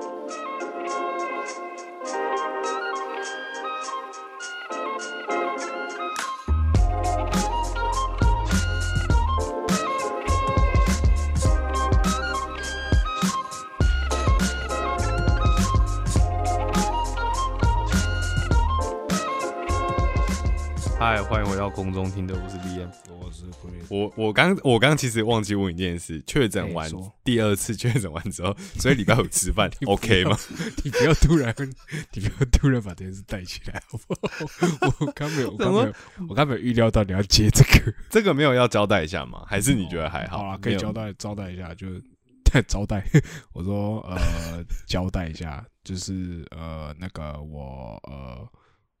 Música 欢迎回到空中听的，我是 B M。我是 Chris，我我刚我刚其实忘记问一件事，确诊完第二次确诊完之后，所以礼拜五吃饭 OK 吗？你不要突然，你不要突然把这件事带起来，好不好？我刚没有，我刚没有，我刚没有预料到你要接这个。这个没有要交代一下吗？还是你觉得还好？好了，可以交代交代一下，就招待。我说呃，交代一下，就是呃，那个我呃，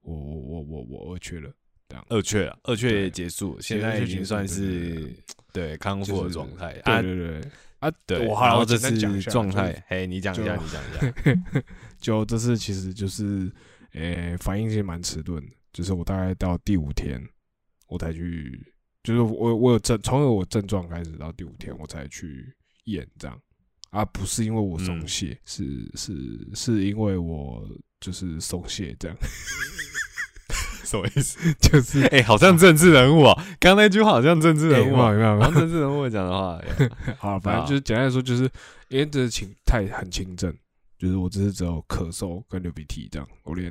我我我我我二缺了，这样。二雀了，二雀也结束，二现在已经算是对康复的就是状态啊。对对对啊，对，我好这是简单讲一下状态。嘿，你讲一下，你讲一下。就这次其实就是，呃、反应其实蛮迟钝的，就是我大概到第五天，我才去，就是我我有症，从有我症状开始到第五天，我才去验这样，啊，不是因为我松嗯懈，是是是因为我就是松懈这样，什么意思？就是哎，好像政治人物啊！刚刚那句话好像政治人物啊，哎有没有政治人物会讲的话。好，反正就是简单来说，就是因为这是轻太很轻症，就是我只是只有咳嗽跟流鼻涕这样，我连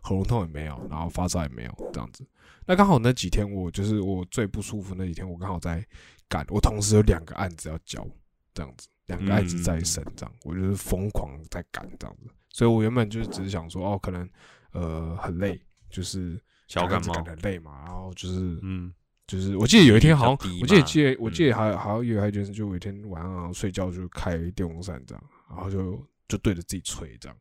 喉咙痛也没有，然后发烧也没有这样子。那刚好那几天我就是我最不舒服那几天，我刚好在赶，我同时有两个案子要交，这样子，两个案子在审，这样，我就是疯狂在赶这样子。所以我原本就是只是想说，哦，可能呃很累，就是小感冒赶得很累嘛，然后就是嗯，就是我记得有一天好像，我记得记得我嗯记得还好像有还有一件事，就有一天晚上睡觉就开电风扇这样，然后就就对着自己吹这样，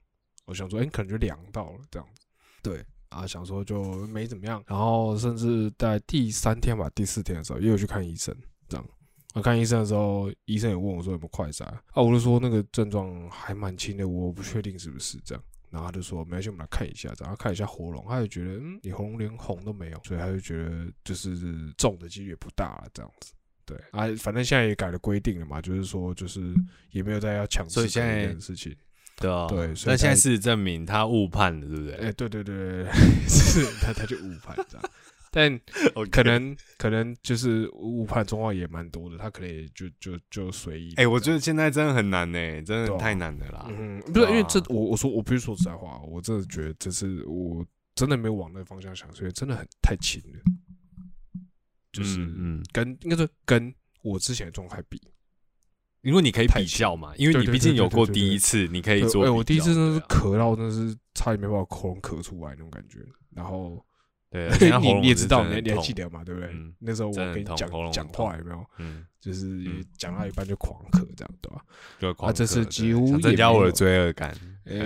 我想说，哎、可能就凉到了这样子，对，啊，想说就没怎么样，然后甚至在第三天吧，第四天的时候也有去看医生，这样。我看医生的时候，医生也问我说有没有快筛啊，我就说那个症状还蛮轻的，我不确定是不是这样。然后他就说没关系，我们来看一下，然后看一下喉咙，他就觉得嗯，你喉咙连红都没有，所以他就觉得就是中的几率也不大了，这样子。对啊，反正现在也改了规定了嘛，就是说就是也没有再要强制这件事情。对啊，对所以那现在事实证明他误判了，对不对？哎、对对对对，对是他他就误判这样，但 可能可能就是误判状况也蛮多的，他可能也就就就随意。哎、我觉得现在真的很难呢、真的太难了啦。嗯，不是因为这啊我我说我必须说实在话，我真的觉得这次我真的没有往那个方向想，所以真的很太轻了，就是嗯嗯，跟应该说跟我之前的状态比，因为你可以比较嘛，因为你毕竟有过第一次，你可以做。哎我第一次真的是咳到真的是差点没把我喉咙咳出来那种感觉，然后对，你你也知道，你你还记得嘛？对不对嗯？那时候我跟你讲讲话有没有？嗯，就是讲到一半就狂咳这样，对吧？就狂这次咳对几乎增加我的罪恶感。呃，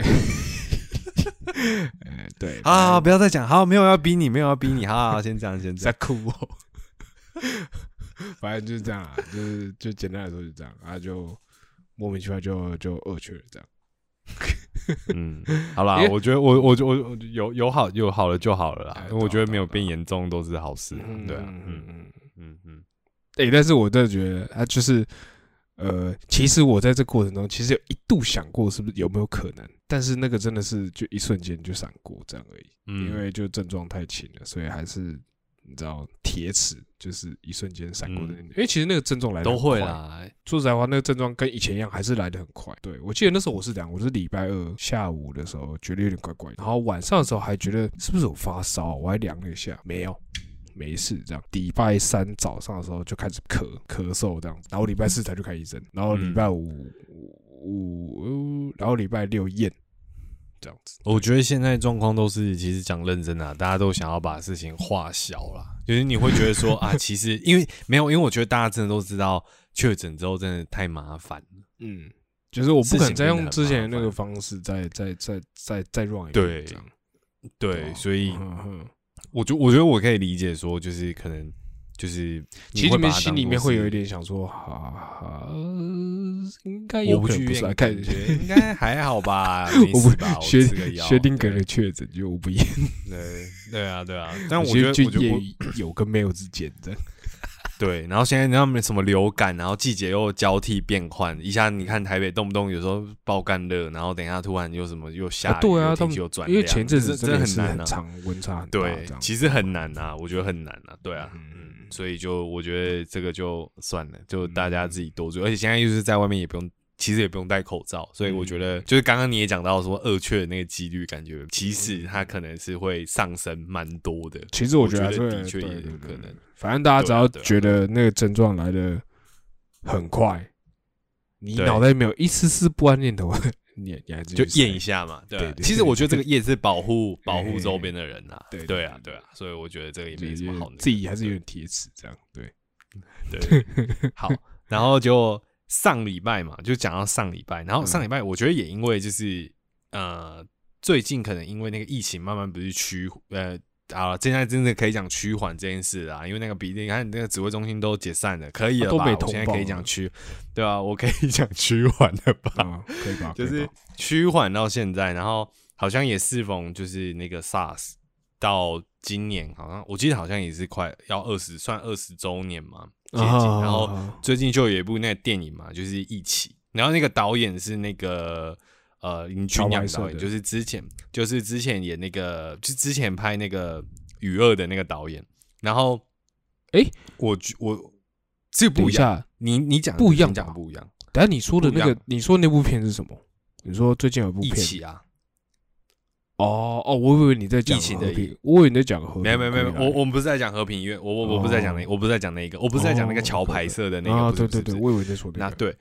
呃对，好好，好不要再讲，好，没有要逼你，没有要逼你，好好，先这样，先正这在样。哭哦。反正就是这样啊，就是就简单来说就这样，啊就莫名其妙就就恶趣了这样。嗯，好啦我觉得我我我我有有好有好了就好了啦哎，因为我觉得没有变严重都是好事啊。对啊，嗯嗯嗯。嗯哎，但是我真的觉得他就是，呃，其实我在这过程中，其实有一度想过是不是有没有可能，但是那个真的是就一瞬间就闪过这样而已，嗯因为就症状太轻了，所以还是你知道铁齿就是一瞬间闪过的那，因为其实那个症状来得很快。会啦。说实在话，那个症状跟以前一样，还是来的很快。对我记得那时候我是这样，我是礼拜二下午的时候觉得有点怪怪的，然后晚上的时候还觉得是不是有发烧，我还量了一下，没有。没事，这样。礼拜三早上的时候就开始咳咳嗽这样子，然后礼拜四才去看医生，然后礼拜五五，然后礼拜六验，这样子。我觉得现在状况都是，其实讲认真的、啊，大家都想要把事情化小啦。就是你会觉得说 啊，其实因为没有，因为我觉得大家真的都知道，确诊之后真的太麻烦了。嗯，就是我不可能再用之前的那个方式再再再再再 run 一遍对。对，所以嗯我觉我觉得我可以理解说，就是可能就是其实你们心里面会有一点想说，哈，应该我不去有可能不是啊，看感觉应该 还好吧，没我不薛吃个药，薛定谔对的确诊就我不验，对对啊对啊，但我觉觉得我觉得我就有跟没有之间的。对，然后现在他们什么流感，然后季节又交替变换，一下你看台北动不动有时候爆干热，然后等一下突然又什么又下雨，对啊，他天们气又转凉，因为前阵子真的很难啊。温差很大，对其实很难啊，我觉得很难啊，对啊，所以就我觉得这个就算了，就大家自己多注意，而且现在就是在外面也不用。其实也不用戴口罩，所以我觉嗯得就是刚刚你也讲到说二确的那个几率，感觉其实它可能是会上升蛮多的。其实我觉觉得还是会的确也有可能。反正大家只要觉得那个症状来的很快，你脑袋没有一丝丝不安念头，你你还是就验一下嘛，对其实我觉得这个验是保护 保护周边的人呐，对对对啊，对啊，所以我觉得这个也没什么好那个自己还是有点铁齿这样，对，对，好，然后就上礼拜嘛，就讲到上礼拜，然后上礼拜我觉得也因为就是呃，最近可能因为那个疫情慢慢不是趋呃啊，现在真的可以讲趋缓这件事啦，因为那个比例，你看那个指挥中心都解散了，可以了吧？啊都没我现在可以讲趋，对吧、我可以讲趋缓了吧？啊，可以吧？就是趋缓到现在，然后好像也适逢就是那个 SARS 到今年，好像我记得好像也是快要二十，算二十周年嘛，接近。啊然后最近就有一部那个电影嘛，就是《一起》，然后那个导演是那个呃林君阳导演，就是之前就是之前演那个，就之前拍那个《雨二》的那个导演。然后，哎我觉我这不一下，你你讲不一样讲不一样，等下你说的那个你说那部片是什么？你说最近有部一片起啊。哦哦，我以为你在讲疫情的我以为你在讲和平没有没有没有，我我们不是在讲和平医院，我我我不是在讲那，我不是在讲那个，我不是在讲那个桥牌社的那啊，个，对对对，我以为在说那个，那对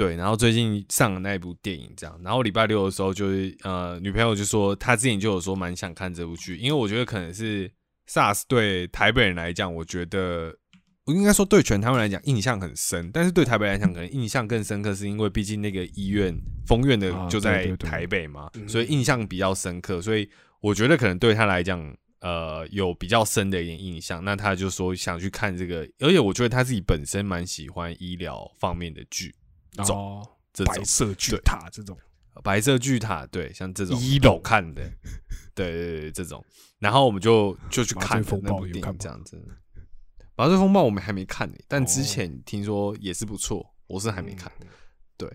对，然后最近上了那一部电影，这样，然后礼拜六的时候就是呃，女朋友就说她之前就有说蛮想看这部剧，因为我觉得可能是 SARS 对台北人来讲，我觉得我应该说对全台湾来讲印象很深，但是对台北来讲可能印象更深刻，是因为毕竟那个医院封院的啊就在台北嘛，嗯所以印象比较深刻，所以我觉得可能对他来讲。呃，有比较深的一点印象，那他就说想去看这个，而且我觉得他自己本身蛮喜欢医疗方面的剧，种哦，这种白色巨塔这种，白色巨塔，对，像这种一楼。看的，对对对，这种，然后我们就就去看风暴了那部电影，这样子。麻醉风暴我们还没看呢、但之哦。前听说也是不错，我是还没看。对。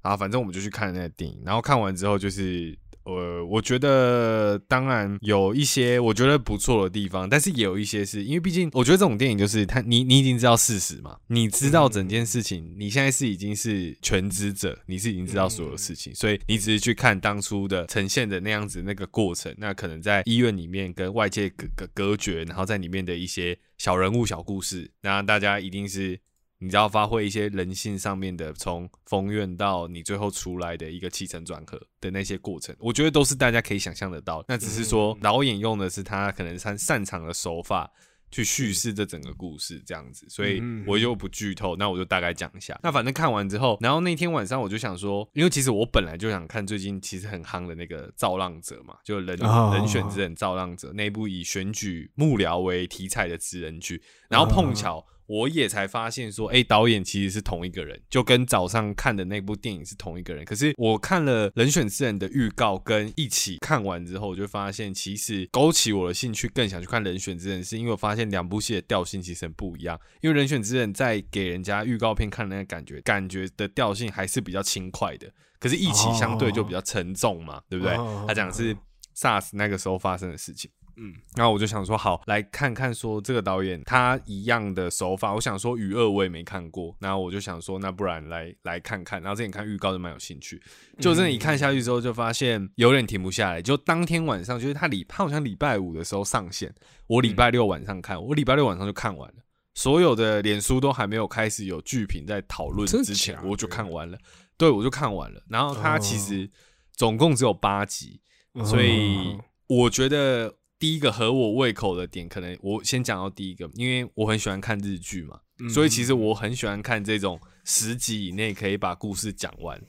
然后反正我们就去看那个电影，然后看完之后就是，呃，我觉得当然有一些我觉得不错的地方，但是也有一些是因为毕竟我觉得这种电影就是他，你你已经知道事实嘛，你知道整件事情，你现在是已经是全知者，你是已经知道所有事情，所以你只是去看当初的呈现的那样子那个过程，那可能在医院里面跟外界隔隔隔绝，然后在里面的一些小人物小故事，那大家一定是。你知道发挥一些人性上面的，从封院到你最后出来的一个起承转合的那些过程，我觉得都是大家可以想象得到。那只是说导演用的是他可能擅擅长的手法去叙事这整个故事这样子，所以嗯我就不剧透，那我就大概讲一下。那反正看完之后，然后那天晚上我就想说，因为其实我本来就想看最近其实很夯的那个《造浪者》嘛，就人哦人选之人《造浪者》那一部以选举幕僚为题材的职人剧，然后碰巧。我也才发现说，哎、导演其实是同一个人，就跟早上看的那部电影是同一个人。可是我看了《人选之人》的预告，跟一起看完之后，我就发现其实勾起我的兴趣，更想去看《人选之人》，是因为我发现两部戏的调性其实很不一样。因为《人选之人》在给人家预告片看的那个感觉，感觉的调性还是比较轻快的，可是一起相对就比较沉重嘛，对不对哦？他讲的是 SARS 那个时候发生的事情。嗯，然后我就想说，好，来看看说这个导演他一样的手法。我想说，《雨二》我也没看过，然后我就想说，那不然来来看看。然后之前看预告就蛮有兴趣，就真的一看下去之后，就发现有点停不下来。就当天晚上，就是他礼，他好像礼拜五的时候上线，我礼拜六晚上看，我礼拜六晚上就看完了。所有的脸书都还没有开始有剧评在讨论之前我就看完了。对，我就看完了。然后它其哦实总共只有八集，所以我觉得第一个合我胃口的点，可能我先讲到第一个，因为我很喜欢看日剧嘛，嗯。所以其实我很喜欢看这种十集以内可以把故事讲完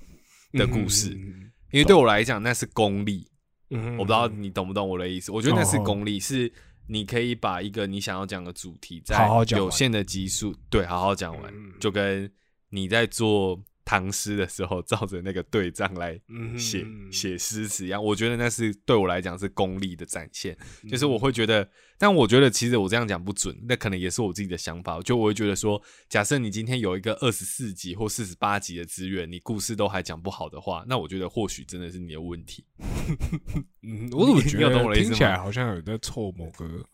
的故事，嗯。因为对我来讲那是功力。嗯。我不知道你懂不懂我的意思，我觉得那是功力，是你可以把一个你想要讲的主题，在有限的集数，对，好好讲完嗯，就跟你在做唐诗的时候，照着那个对仗来嗯写写诗词一样。我觉得那是对我来讲是功力的展现，就是我会觉得，但我觉得其实我这样讲不准，那可能也是我自己的想法。就我会觉得说，假设你今天有一个二十四集或四十八集的资源，你故事都还讲不好的话，那我觉得或许真的是你的问题。嗯，我怎么 觉得听起来好像有在凑某个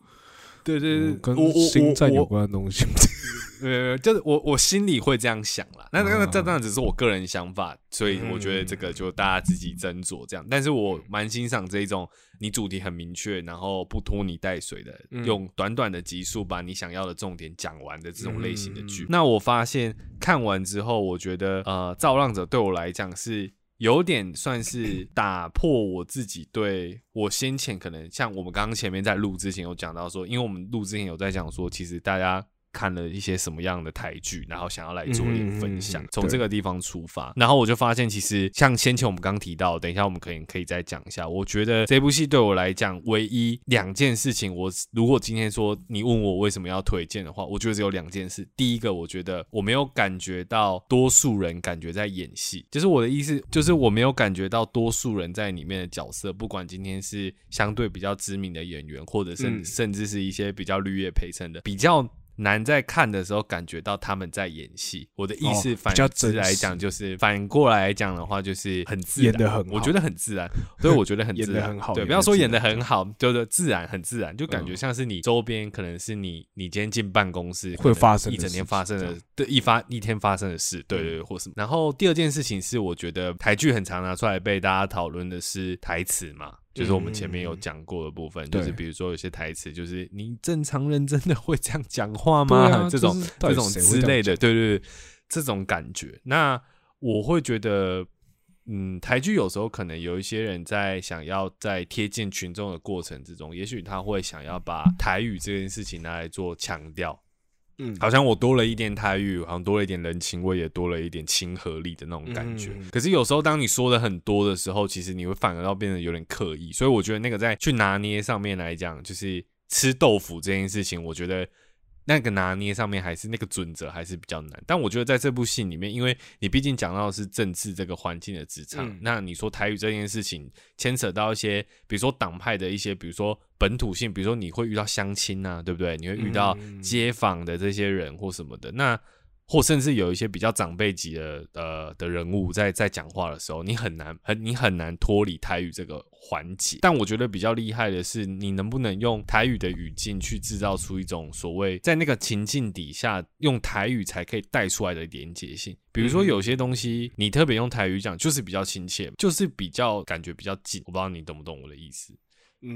对对对跟我我星战有关的东西？对，就是我我心里会这样想啦，那那那这嗯当然只是我个人想法，所以我觉得这个就大家自己斟酌这样。但是我蛮欣赏这一种你主题很明确，然后不拖泥带水的，嗯用短短的集数把你想要的重点讲完的这种类型的剧。嗯那我发现看完之后，我觉得呃，《造浪者》对我来讲是。有点算是打破我自己对我先前可能像我们刚刚前面在录之前有讲到说，因为我们录之前有在讲说，其实大家看了一些什么样的台剧，然后想要来做一点分享嗯嗯嗯嗯，从这个地方出发，然后我就发现，其实像先前我们刚提到，等一下我们可以可以再讲一下。我觉得这部戏对我来讲，唯一两件事情，我如果今天说你问我为什么要推荐的话，我觉得只有两件事。第一个，我觉得我没有感觉到多数人感觉在演戏，就是我的意思，就是我没有感觉到多数人在里面的角色，不管今天是相对比较知名的演员，或者甚、嗯甚至是一些比较绿叶陪衬的，比较。难在看的时候感觉到他们在演戏，我的意思哦反之来讲，就是反过来讲的话，就是很自然，演得很好。我觉得很自然，所以我觉得很自然，演得很好对，不要说演的很好，就是自然，很自然，就感觉嗯像是你周边可能是你你今天进办公室会发生一整天事发生的对，一发一天发生的事，对对对，或什么。然后第二件事情是，我觉得台剧很常拿出来被大家讨论的是台词嘛。就是我们前面有讲过的部分，就是比如说有些台词，就是你正常人真的会这样讲话对吗？啊 这种这种之类的，对对对，这种感觉。那我会觉得，嗯，台剧有时候可能有一些人在想要在贴近群众的过程之中，也许他会想要把台语这件事情拿来做强调，嗯，好像我多了一点台语，好像多了一点人情味，也多了一点亲和力的那种感觉。可是有时候当你说的很多的时候，其实你会反而要变得有点刻意。所以我觉得那个在去拿捏上面来讲，就是吃豆腐这件事情，我觉得。那个拿捏上面还是那个准则还是比较难，但我觉得在这部戏里面，因为你毕竟讲到的是政治这个环境的职场，嗯那你说台语这件事情牵扯到一些，比如说党派的一些，比如说本土性，比如说你会遇到相亲啊，对不对？你会遇到嗯街坊的这些人或什么的，那或甚至有一些比较长辈级的呃的人物在在讲话的时候，你很难很你很难脱离台语这个环节。但我觉得比较厉害的是，你能不能用台语的语境去制造出一种所谓在那个情境底下用台语才可以带出来的连结性。比如说有些东西你特别用台语讲，就是比较亲切，就是比较感觉比较近。我不知道你懂不懂我的意思。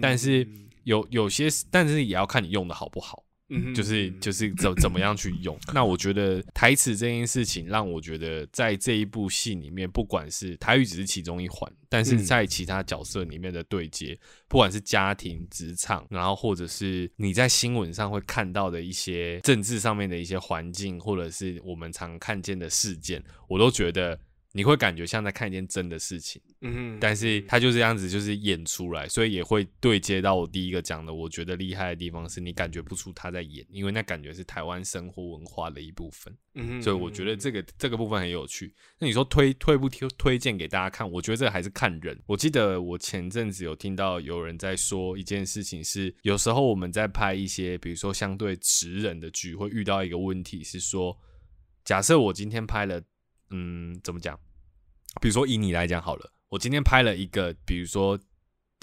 但是有有些，但是也要看你用的好不好。嗯就是就是怎怎么样去用。那我觉得台词这件事情，让我觉得在这一部戏里面，不管是台语只是其中一环，但是嗯在其他角色里面的对接，不管是家庭、职场，然后或者是你在新闻上会看到的一些政治上面的一些环境，或者是我们常看见的事件，我都觉得。你会感觉像在看一件真的事情，嗯但是他就这样子，就是演出来，所以也会对接到我第一个讲的，我觉得厉害的地方是你感觉不出他在演，因为那感觉是台湾生活文化的一部分，嗯所以我觉得这个这个部分很有趣。那你说推推不推推荐给大家看？我觉得这个还是看人。我记得我前阵子有听到有人在说一件事情是，有时候我们在拍一些比如说相对直人的剧，会遇到一个问题是说，假设我今天拍了，嗯，怎么讲？比如说以你来讲好了，我今天拍了一个，比如说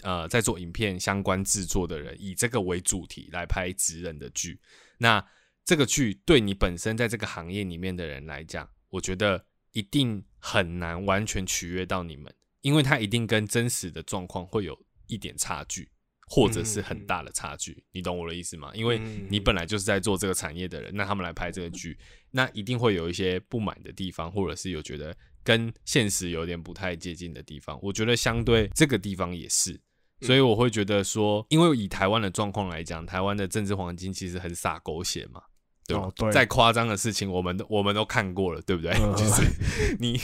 呃，在做影片相关制作的人，以这个为主题来拍职人的剧，那这个剧对你本身在这个行业里面的人来讲，我觉得一定很难完全取悦到你们，因为它一定跟真实的状况会有一点差距。或者是很大的差距，你懂我的意思吗？因为你本来就是在做这个产业的人，那他们来拍这个剧，那一定会有一些不满的地方，或者是有觉得跟现实有点不太接近的地方。我觉得相对这个地方也是，所以我会觉得说，因为以台湾的状况来讲，台湾的政治黄金其实很洒狗血嘛。对吧哦对再夸张的事情，我们都我们都看过了，对不对？嗯就是 你，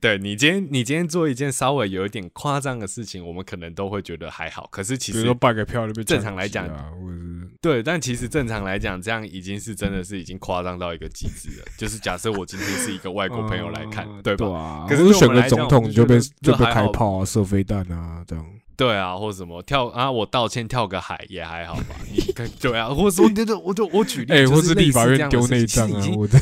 对你今天你今天做一件稍微有一点夸张的事情，我们可能都会觉得还好。可是其实比如说办个票就被正常来讲对，但其实正常来讲，这样已经是真的是已经夸张到一个极致了。就是假设我今天是一个外国朋友来看，对吧？啊，可是选个总统就被就被开炮啊、射飞弹啊，这样。对啊，或者什么跳啊，我道歉跳个海也还好吧。你看，对啊，或者说，对对，我就我举例，哎，或就是类立法院丢内脏啊，我的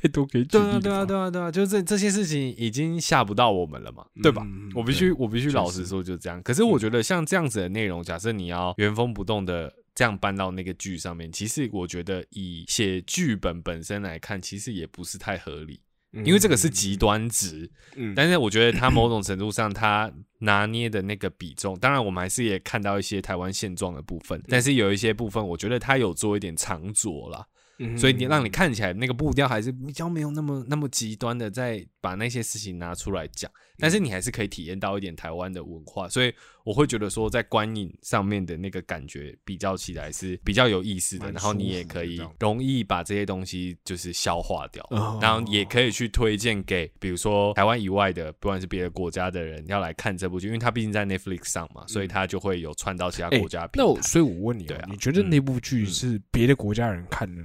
太多可以举对啊，对啊，吧对啊，对啊，就这这些事情已经吓不到我们了嘛，对吧？嗯我必须，我必须老实说，就这样。可是我觉得像这样子的内容，假设你要原封不动的这样搬到那个剧上面，其实我觉得以写剧本本身来看，其实也不是太合理，因为这个是极端值。嗯，但是我觉得他某种程度上，他拿捏的那个比重，当然我们还是也看到一些台湾现状的部分，但是有一些部分，我觉得他有做一点长着啦。嗯所以你让你看起来那个步调还是比较没有那么那么极端的，在把那些事情拿出来讲，但是你还是可以体验到一点台湾的文化，所以我会觉得说，在观影上面的那个感觉比较起来是比较有意思的，然后你也可以容易把这些东西就是消化掉，哦。然后也可以去推荐给比如说台湾以外的，不管是别的国家的人要来看这部剧，因为它毕竟在 Netflix 上嘛，所以它就会有串到其他哎国家。那我所以，我问你对啊，哦你觉得嗯那部剧嗯。是别的国家人看的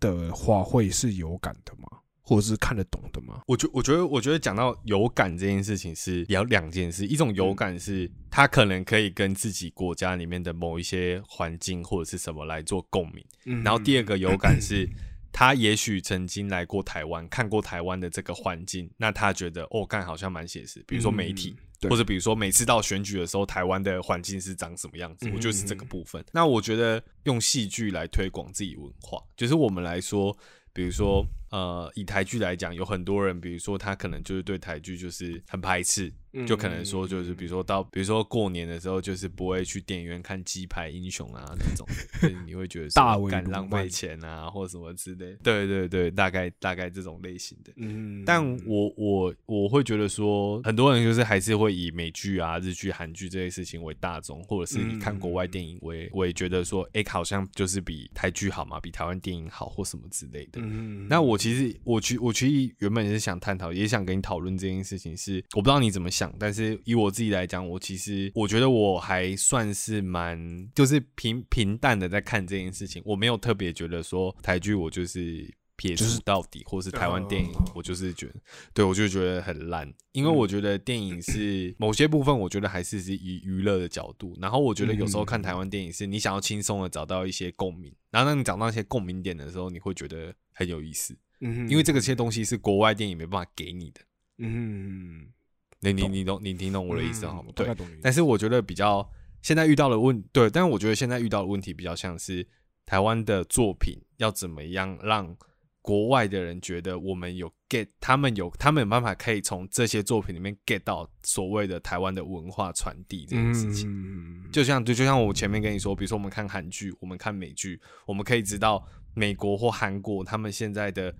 的话，会是有感的吗？或者是看得懂的吗？我觉我觉得我觉得讲到有感这件事情是有两件事，一种嗯有感是他可能可以跟自己国家里面的某一些环境或者是什么来做共鸣，嗯然后第二个有感 是。他也许曾经来过台湾，看过台湾的这个环境，那他觉得哦，干好像蛮写实。比如说媒体，或者比如说每次到选举的时候，台湾的环境是长什么样子，嗯我觉得是这个部分。那我觉得用戏剧来推广自己文化，就是我们来说，比如说呃，以台剧来讲，有很多人，比如说他可能就是对台剧就是很排斥，就可能说就是比如说到比如说过年的时候，就是不会去电影院看鸡排英雄啊那种，就是你会觉得大敢浪费钱啊，或什么之类。对对对，大概大概这种类型的。嗯但我我我会觉得说，很多人就是还是会以美剧啊、日剧、韩剧这些事情为大众，或者是以看国外电影为为觉得说，哎、好像就是比台剧好嘛，比台湾电影好或什么之类的。嗯那我其实我其我其实原本也是想探讨，也想跟你讨论这件事情是，我不知道你怎么想，但是以我自己来讲，我其实我觉得我还算是蛮就是平平淡的在看这件事情，我没有特别觉得说台剧我就是。撇就是除到底，或是台湾电影哦，我就是觉得，对我就觉得很烂，因为我觉得电影是某些部分，我觉得还是是以娱乐的角度，然后我觉得有时候看台湾电影是你想要轻松的找到一些共鸣，然后当你找到一些共鸣点的时候，你会觉得很有意思，嗯因为这个些东西是国外电影没办法给你的。嗯，你你你懂你听懂我的意思好吗？对但是我觉得比较现在遇到的问对，但是我觉得现在遇到的问题比较像是台湾的作品要怎么样让国外的人觉得我们有 get，他们有他们有办法可以从这些作品里面 get 到所谓的台湾的文化传递这件事情。嗯就像就就像我前面跟你说，比如说我们看韩剧，我们看美剧，我们可以知道美国或韩国他们现在的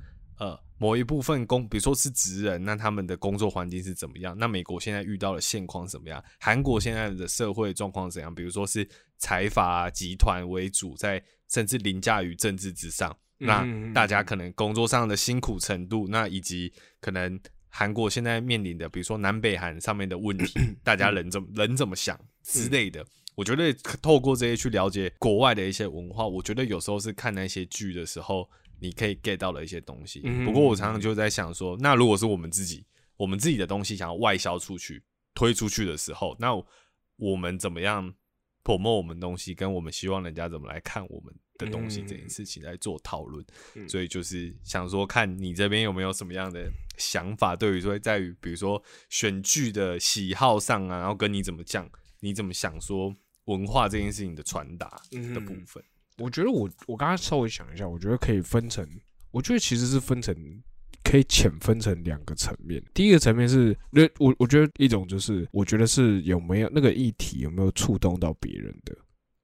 呃某一部分工，比如说是职人，那他们的工作环境是怎么样？那美国现在遇到的现况怎么样？韩国现在的社会状况怎样？比如说是财阀集团为主，在甚至凌驾于政治之上。那嗯大家可能工作上的辛苦程度，那以及可能韩国现在面临的，比如说南北韩上面的问题，大家人怎么人怎么想之类的。我觉得透过这些去了解国外的一些文化，我觉得有时候是看那些剧的时候，你可以 get 到的一些东西。嗯不过我常常就在想说，那如果是我们自己，我们自己的东西想要外销出去、推出去的时候，那我们怎么样 promote 我们东西，跟我们希望人家怎么来看我们的东西嗯这件事情来做讨论。嗯所以就是想说，看你这边有没有什么样的想法，对于说在于比如说选剧的喜好上啊，然后跟你怎么讲，你怎么想说文化这件事情的传达的部嗯分。我觉得我我刚刚稍微想一下，我觉得可以分成，我觉得其实是分成可以浅分成两个层面。第一个层面是，那我我觉得一种就是，我觉得是有没有那个议题有没有触动到别人的，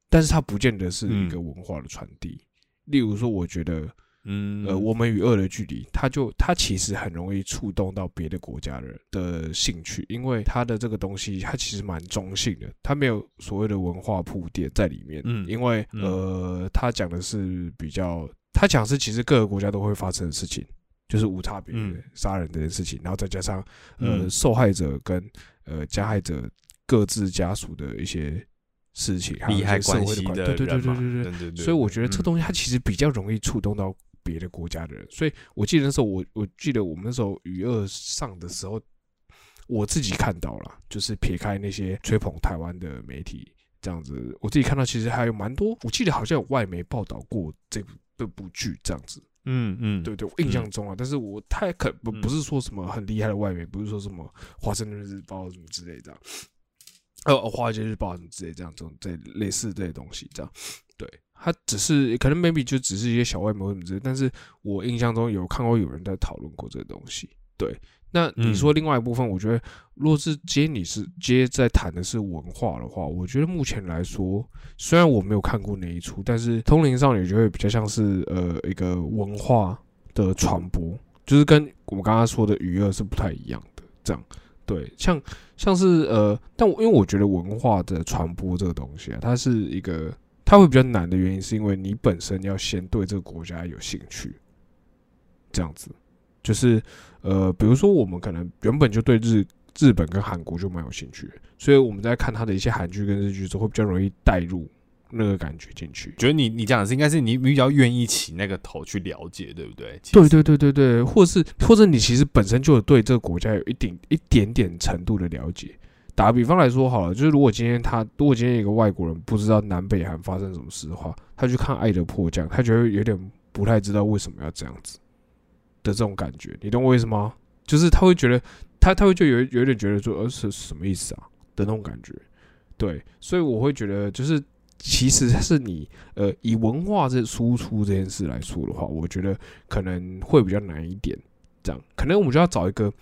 但是它不见得是一个文化的传递。例如说，我觉得嗯呃，我们与恶的距离，它就它其实很容易触动到别的国家人的兴趣，因为它的这个东西它其实蛮中性的，它没有所谓的文化铺垫在里面。嗯因为嗯呃，它讲的是比较，它讲是其实各个国家都会发生的事情，就是无差别嗯杀人这件事情，然后再加上呃嗯受害者跟呃加害者各自家属的一些事情，利害关系对对对对对对。所以我觉得这嗯东西它其实比较容易触动到别的国家的人。所以我记得那时候我我记得我们那时候余二上的时候，我自己看到了，就是撇开那些吹捧台湾的媒体这样子，我自己看到其实还有蛮多，我记得好像有外媒报道过这部这部剧这样子。嗯嗯，对对，我印象中啊，但是我太可不嗯。不是说什么很厉害的外媒，不是说什么华盛顿日报什么之类的啊，呃，华尔街日报什么之类这样这种这类似这些东西这样，对，它只是可能 maybe 就只是一些小外模什么之类，但是我印象中有看过有人在讨论过这个东西，对。那你说另外一部分，我觉得，如果是接你是接在谈的是文化的话，我觉得目前来说，虽然我没有看过那一出，但是《通灵少女》就会比较像是呃一个文化的传播，就是跟我们刚刚说的娱乐是不太一样的。这样，对，像像是呃，但我因为我觉得文化的传播这个东西啊，它是一个它会比较难的原因，是因为你本身要先对这个国家有兴趣，这样子，就是呃，比如说我们可能原本就对日日本跟韩国就蛮有兴趣，所以我们在看他的一些韩剧跟日剧之后，会比较容易带入那个感觉进去。觉得你你讲的是应该是你比较愿意起那个头去了解，对不对？对对对对对，或是或者你其实本身就有对这个国家有一定一点点程度的了解。打个比方来说好了，就是如果今天他如果今天一个外国人不知道南北韩发生什么事的话，他去看《爱的迫降》，他觉得有点不太知道为什么要这样子的这种感觉，你懂我意思吗？就是他会觉得他他会就有有点觉得说，呃是什么意思啊的那种感觉。对，所以我会觉得就是其实是你呃以文化这输出这件事来说的话，我觉得可能会比较难一点。这样，可能我们就要找一个，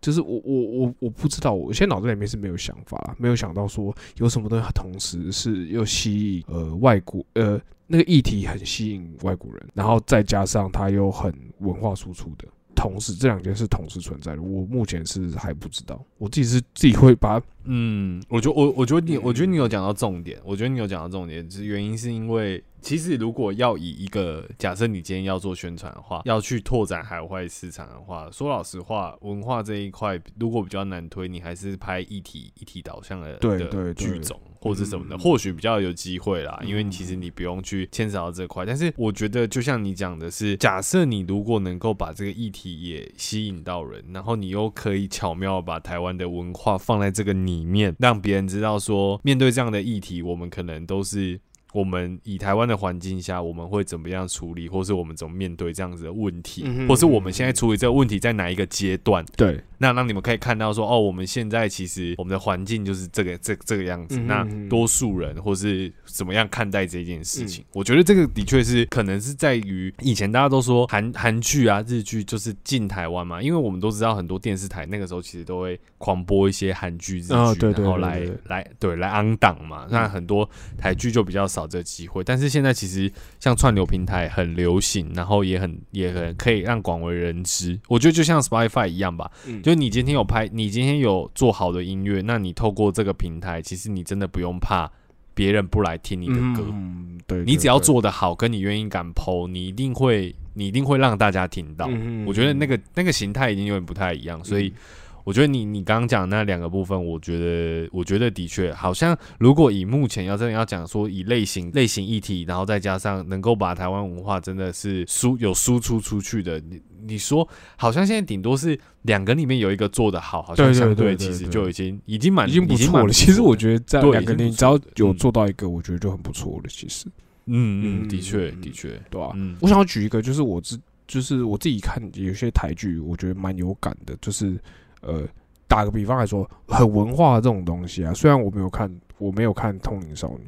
就是我我我我不知道，我现在脑子里面是没有想法啦，没有想到说有什么东西同时是又吸引呃外国呃那个议题很吸引外国人，然后再加上它又很文化输出的。同时，这两件事同时存在的。我目前是还不知道，我自己是自己会把嗯，我觉得我我觉得你，嗯我觉得你有讲到重点，我觉得你有讲到重点，是原因是因为其实如果要以一个假设你今天要做宣传的话，要去拓展海外市场的话，说老实话，文化这一块如果比较难推，你还是拍一体一体导向的的对对对剧种或者什么的，嗯或许比较有机会啦，因为嗯其实你不用去牵扯到这块。但是我觉得就像你讲的是，假设你如果能够把这个议题也吸引到人，然后你又可以巧妙把台湾的文化放在这个里面，让别人知道说，面对这样的议题，我们可能都是。我们以台湾的环境下，我们会怎么样处理，或是我们怎么面对这样子的问题，嗯哼或是我们现在处理这个问题在哪一个阶段？对那让你们可以看到说，哦，我们现在其实我们的环境就是这个这这个样子。那嗯哼嗯哼多数人或是怎么样看待这件事情？嗯我觉得这个的确是可能是在于以前大家都说韩韩剧啊、日剧就是进台湾嘛，因为我们都知道很多电视台那个时候其实都会狂播一些韩剧、日剧，然后来来对来昂档嘛。那很多台剧就比较少这个机会，但是现在其实像串流平台很流行，然后也很也很可以让广为人知。我觉得就像 Spotify 一样吧，嗯就你今天有拍，你今天有做好的音乐，那你透过这个平台，其实你真的不用怕别人不来听你的歌，嗯，对，你只要做得好，跟你愿意敢剖，你一定会，你一定会让大家听到。嗯我觉得那个那个形态已经有点不太一样，所以我觉得你你刚刚讲那两个部分，我觉得我觉得的确好像，如果以目前要真的要讲说以类型类型议题，然后再加上能够把台湾文化真的是输有输出出去的，你你说好像现在顶多是两个里面有一个做的好，好像相对其实就已经已经蛮已经不错了。其实我得，觉得在对两个你已经不只要有做到一个，我觉得就很不错了。其实，嗯嗯，嗯的确嗯的确，对吧？嗯我想要举一个，就是我自就是我自己看有些台剧，我觉得蛮有感的，就是呃，打个比方来说，很文化的这种东西啊。虽然我没有看，我没有看《通灵少女》，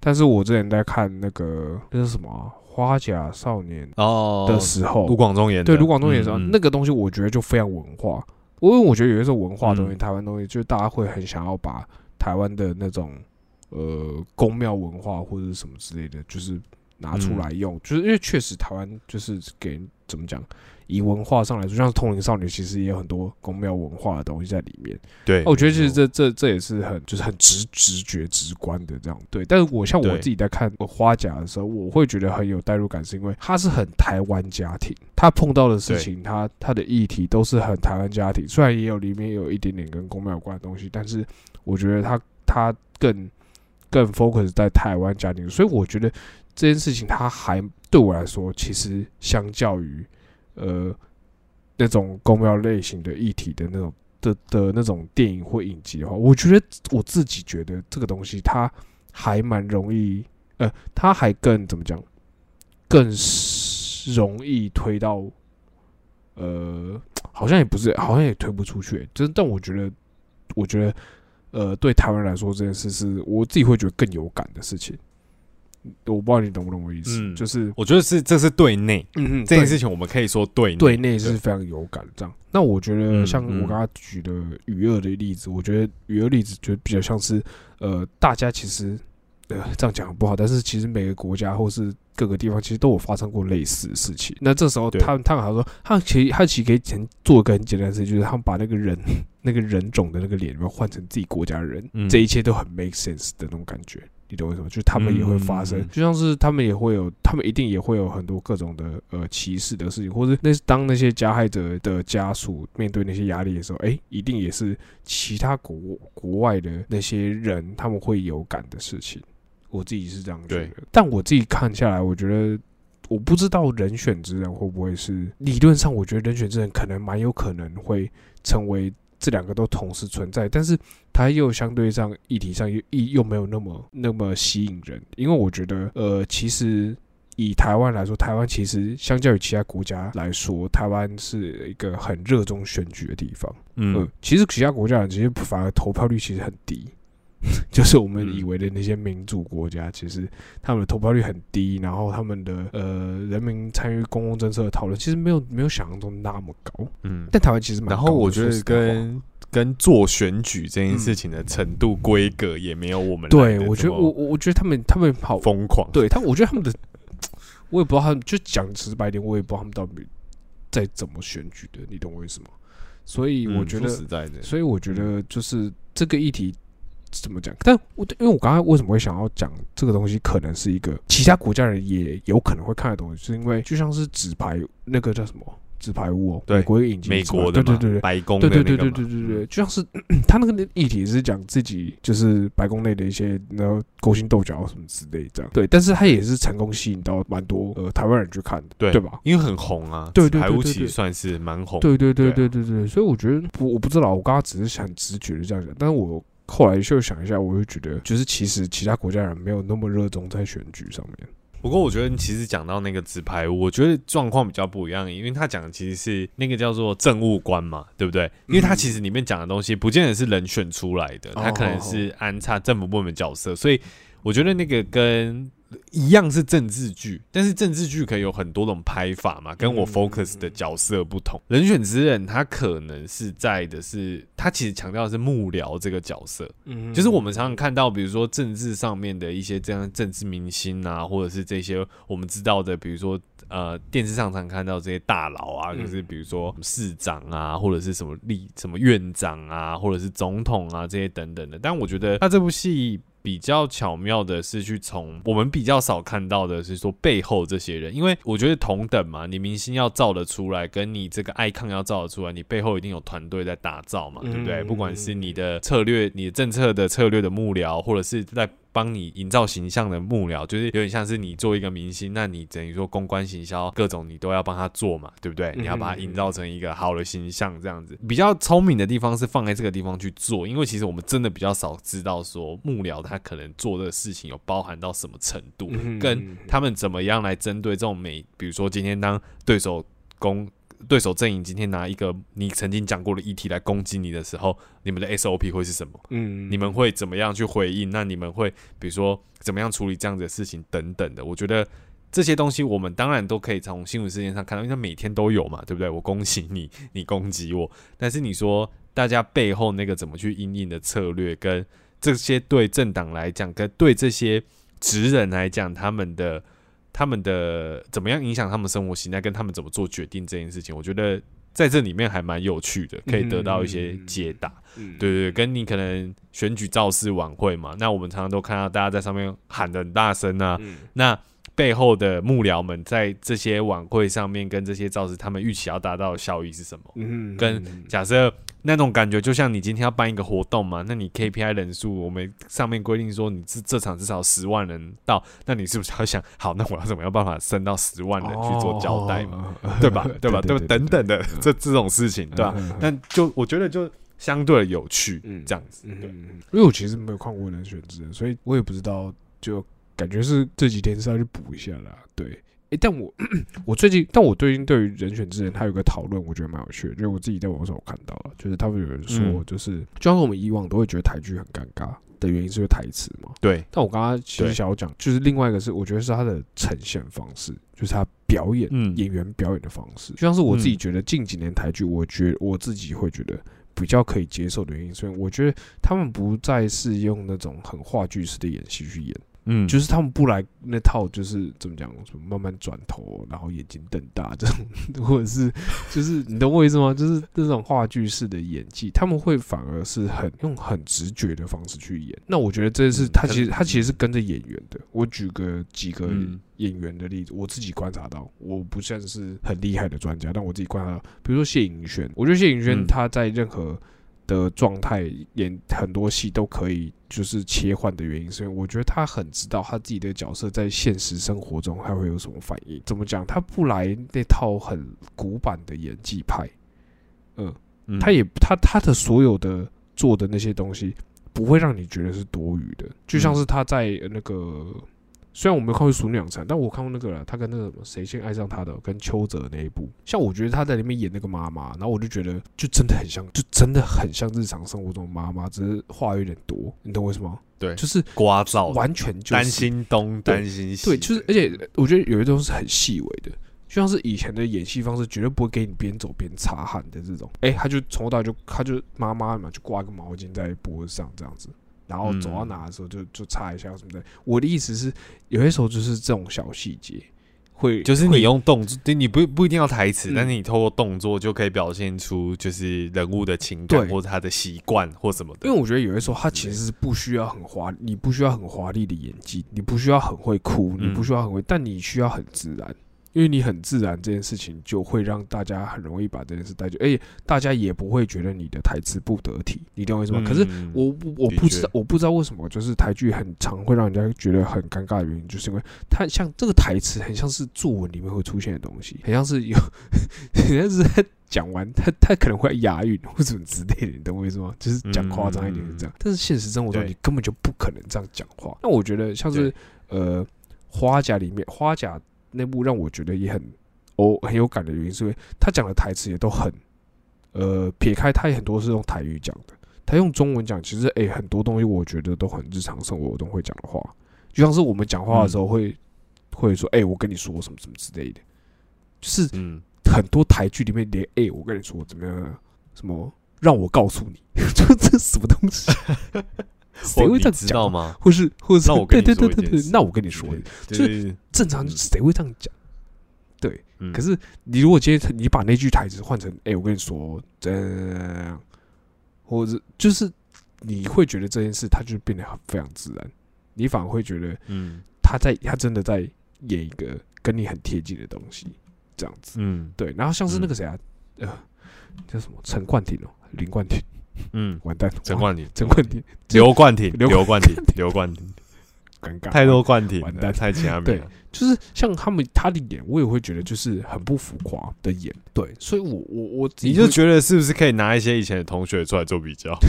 但是我之前在看那个那是什么啊、花甲少年》哦的时候，卢广仲演的，对卢广仲演的时候，那个东西我觉得就非常文化。因为我觉得有些时候文化东西，嗯台湾东西，就是大家会很想要把台湾的那种呃宫庙文化或者是什么之类的，就是拿出来用，就是因为确实台湾就是给人怎么讲，以文化上来说，像是《通灵少女》，其实也有很多宫庙文化的东西在里面。对，我觉得其实这这这也是很就是很直直觉直观的这样对，但是我像我自己在看花甲的时候，我会觉得很有代入感，是因为它是很台湾家庭，他碰到的事情，他他的议题都是很台湾家庭，虽然也有里面有一点点跟宫庙有关的东西，但是我觉得他他更更 focus 在台湾家庭，所以我觉得这件事情它还对我来说，其实相较于呃那种公庙类型的议题的那种的的那种电影或影集的话，我觉得我自己觉得这个东西它还蛮容易，呃，它还更怎么讲，更容易推到，呃，好像也不是，好像也推不出去，就是但我觉得，我觉得。呃，对台湾来说，这件事是我自己会觉得更有感的事情。我不知道你懂不懂我意思？就是我觉得是这是对内，嗯嗯，这件事情我们可以说对对内是非常有感这样。那我觉得像我刚刚举的余二的例子，我觉得余二例子就比较像是呃，大家其实呃这样讲不好，但是其实每个国家或是各个地方其实都有发生过类似的事情。那这时候他们他们还说，他其实他其实可以前做一个很简单的事，就是他们把那个人。那个人种的那个脸，然后换成自己国家人？这一切都很 make sense 的那种感觉，你懂为什么？就是他们也会发生，就像是他们也会有，他们一定也会有很多各种的呃歧视的事情，或者那是当那些加害者的家属面对那些压力的时候，哎，一定也是其他国国外的那些人他们会有感的事情。我自己是这样觉得，但我自己看下来，我觉得我不知道人选之人会不会是理论上，我觉得人选之人可能蛮有可能会成为。这两个都同时存在，但是它又相对上议题上又又没有那么那么吸引人，因为我觉得，呃，其实以台湾来说，台湾其实相较于其他国家来说，台湾是一个很热衷选举的地方。嗯，其实其他国家其实反而投票率其实很低。就是我们以为的那些民主国家，其实他们的投票率很低，然后他们的呃人民参与公共政策的讨论，其实没有没有想象中那么高。嗯，但台湾其实蛮。然后我觉得跟跟做选举这件事情的程度规格也没有我们。对，我觉得我我觉得他们他们好疯狂。对他，我觉得他们的 我也不知道他们就讲直白点，我也不知道他们到底在怎么选举的，你懂我意思吗？所以我觉得所以我觉得就是这个议题。怎么讲？但我因为我刚才为什么会想要讲这个东西，可能是一个其他国家人也有可能会看的东西，是因为就像是纸牌那个叫什么纸牌屋哦，美国引进美国的，对对对，白宫对对对对对对对，就像是 他那个议题是讲自己就是白宫内的一些然后勾心斗角什么之类这样，对，但是他也是成功吸引到蛮多呃台湾人去看的，对对吧？因为很红啊，对对对对对，算是蛮红，对对对对对对，所以我觉得我我不知道，我刚刚只是很直觉的这样讲，但是我。后来就想一下，我就觉得，就是其实其他国家人没有那么热衷在选举上面。不过，我觉得其实讲到那个纸牌屋，我觉得状况比较不一样，因为他讲的其实是那个叫做政务官嘛，对不对？因为他其实里面讲的东西，不见得是人选出来的，他可能是安插政府部门角色，所以我觉得那个跟。一样是政治剧，但是政治剧可以有很多种拍法嘛，跟我 focus 的角色不同。人选之人，他可能是在的是，他其实强调的是幕僚这个角色，嗯，就是我们常常看到，比如说政治上面的一些这样政治明星啊，或者是这些我们知道的，比如说呃电视上常看到这些大佬啊，就是比如说市长啊，或者是什么立什么院长啊，或者是总统啊这些等等的。但我觉得他这部戏。比较巧妙的是去从我们比较少看到的是说背后这些人，因为我觉得同等嘛，你明星要造得出来，跟你这个爱抗要造得出来，你背后一定有团队在打造嘛，对不对？不管是你的策略、你的政策的策略的幕僚，或者是在。帮你营造形象的幕僚，就是有点像是你做一个明星，那你等于说公关行销各种你都要帮他做嘛，对不对？你要把它营造成一个好的形象，这样子比较聪明的地方是放在这个地方去做，因为其实我们真的比较少知道说幕僚他可能做的事情有包含到什么程度，跟他们怎么样来针对这种美，比如说今天当对手攻。对手阵营今天拿一个你曾经讲过的议题来攻击你的时候，你们的 SOP 会是什么？嗯，你们会怎么样去回应？那你们会比如说怎么样处理这样子的事情等等的？我觉得这些东西我们当然都可以从新闻事件上看到，因为每天都有嘛，对不对？我恭喜你，你攻击我，但是你说大家背后那个怎么去应应的策略，跟这些对政党来讲，跟对这些职人来讲，他们的。他们的怎么样影响他们生活形态，跟他们怎么做决定这件事情，我觉得在这里面还蛮有趣的，可以得到一些解答。对对，跟你可能选举造势晚会嘛，那我们常常都看到大家在上面喊的很大声啊，那背后的幕僚们在这些晚会上面跟这些造势，他们预期要达到的效益是什么？嗯，跟假设那种感觉，就像你今天要办一个活动嘛，那你 KPI 人数，我们上面规定说你这这场至少十万人到，那你是不是要想，好，那我要怎么样办法升到十万人去做交代嘛？嘛 对吧？对吧？对？等等的这这种事情，对吧？嗯但就我觉得就相对的有趣，嗯这样子。对因为我其实没有看过《人选之人》，所以我也不知道，就感觉是这几天是要去补一下啦。对，诶，但我我最近，但我最近对于《人选之人》他有一个讨论，我觉得蛮有趣的，就是我自己在网上有看到了，就是他们有人说，嗯就是就像我们以往都会觉得台剧很尴尬的原因，是台词嘛。对，但我刚刚其实想要讲，就是另外一个是，我觉得是他的呈现方式，就是他表演、嗯演员表演的方式。就像是我自己嗯觉得近几年台剧，我觉我自己会觉得比较可以接受的原因，所以我觉得他们不再是用那种很话剧式的演戏去演，嗯，就是他们不来那套，就是怎么讲，什么慢慢转头，然后眼睛瞪大这种，或者是就是你懂我意思吗？就是这种话剧式的演技，他们会反而是很用很直觉的方式去演。那我觉得这是他其实他其实是跟着演员的。我举个几个嗯演员的例子，我自己观察到，我不算是很厉害的专家，但我自己观察到，比如说谢颖轩，我觉得谢颖轩嗯他在任何的状态演很多戏都可以就是切换的原因，是因为我觉得他很知道他自己的角色在现实生活中他会有什么反应。怎么讲？他不来那套很古板的演技派，嗯，嗯他也他他的所有的做的那些东西不会让你觉得是多余的，就像是他在呃那个。虽然我没有看过《熟女养成》，但我看过那个了。他跟那个什么谁先爱上他的，跟邱泽那一部。像我觉得他在里面演那个妈妈，然后我就觉得就真的很像，就真的很像日常生活中的妈妈，只是话有点多。你懂我意思吗？对就是刮噪，完全就是担心东对担心西，对，就是而且我觉得有一种是很细微的，就像是以前的演戏方式，绝对不会给你边走边擦汗的这种。哎、他就从头到尾就他就妈妈嘛，就挂个毛巾在脖子上这样子，然后走到哪的时候就就擦一下什么的。我的意思是，有些时候就是这种小细节会，就是你用动作，对你不不一定要台词，嗯但是你透过动作就可以表现出就是人物的情感或者他的习惯或什么的。因为我觉得有些时候他其实是不需要很华，你不需要很华丽的演技，你不需要很会哭，你嗯不需要很会，但你需要很自然，因为你很自然这件事情就会让大家很容易把这件事带进，而且大家也不会觉得你的台词不得体，你懂我意思吗？可是嗯我我不知道，我不知道为什么，就是台剧很常会让人家觉得很尴尬的原因，就是因为它像这个台词很像是作文里面会出现的东西，很像是有，很像是他讲完他他可能会押韵或什么之类的，你懂我意思吗？就是讲夸张一点是这样，但是现实生活中你根本就不可能这样讲话。那我觉得像是呃花甲里面花甲那部让我觉得也很哦很有感的原因，是因为他讲的台词也都很呃撇开他也很多是用台语讲的。他用中文讲，其实诶、很多东西我觉得都很日常生活中会讲的话，就像是我们讲话的时候会、会说诶、我跟你说什么什么之类的，就是嗯，很多台剧里面连诶、我跟你说怎么样，什么让我告诉你，这 这什么东西，谁会这样知讲啊？吗？或是或是那我跟对对对对对那我跟你说，就是正常谁会这样讲？对，嗯。可是你如果今天你把那句台词换成“哎、我跟你说这样”，或者就是你会觉得这件事它就变得很非常自然，你反而会觉得嗯。他在他真的在演一个跟你很贴近的东西，这样子。嗯。对，然后像是那个嗯谁啊，呃，叫什么？陈冠廷哦，林冠廷，嗯，完蛋，陈冠廷、陈冠廷，刘冠廷、刘刘冠廷、刘冠廷，尴尬，太多冠廷了，完蛋。太其他名对。就是像他们他的演，我也会觉得就是很不浮夸的演，对，所以我我我你就觉得是不是可以拿一些以前的同学出来做比较？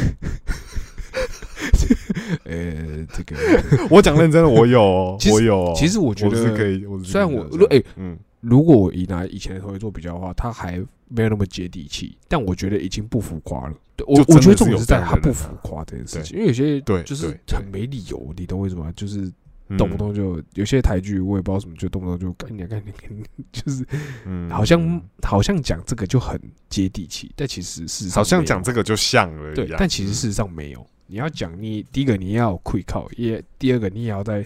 呃，这个。我讲认真的，我有我有哦。其实我觉得是可得，以，虽然我哎嗯如果我以拿以前的同学做比较的话，他还没有那么接地气，但我觉得已经不浮夸了。对我我觉得重点是在他不浮夸这件事情，因为有些对就是很没理由，你懂我意思吗？就是嗯动不动就有些台剧我也不知道什么，就动不动就干你啊干你啊干你啊，就是嗯好像好像讲这个就很接地气，但其实事实上好像讲这个就像了一对样，，但其实事实上没有。你要讲你第一个你要有愧靠，也第二个你也要在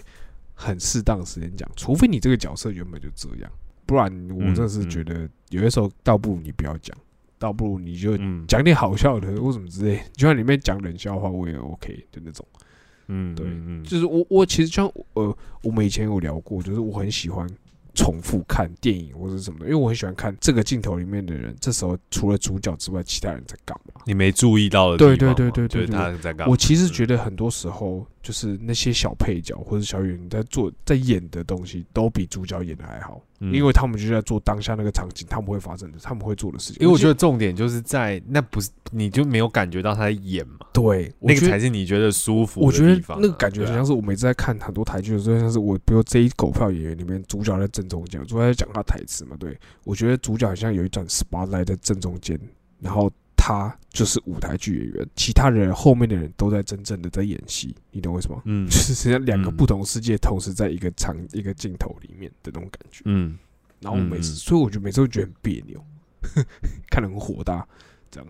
很适当的时间讲，除非你这个角色原本就这样，不然我真的是嗯觉得有些时候倒不如你不要讲，倒不如你就嗯讲点好笑的或什么之类，就像里面讲冷笑话我也 OK 的那种。嗯，对就是我我其实像呃，我们以前有聊过，就是我很喜欢重复看电影或者什么的，因为我很喜欢看这个镜头里面的人，这时候除了主角之外，其他人在干嘛。你没注意到的对对对对对他在干嘛？我其实觉，得很多时候，就是那些小配角或者小演员在做在演的东西，都比主角演的还好，嗯因为他们就在做当下那个场景，他们会发生的，他们会做的事情。因为我觉得得重点就是在那不是你就没有感觉到他在演嘛，对，我觉得那个才是你觉得舒服的我觉得地方啊。那个感觉对啊很像是我每次在看很多台剧的时候，像是我比如这一狗票演员里面主角在正中间，主角在讲他台词嘛，对我觉得主角好像有一盏 spotlight 在正中间，然后他就是舞台剧演员，其他人后面的人都在真正的在演戏，你懂为什么？嗯 就是实际上两个嗯不同世界同时在一个场一个镜头里面的那种感觉。嗯然后我每次，所以我觉得每次都觉得很别扭，看得很火大。这样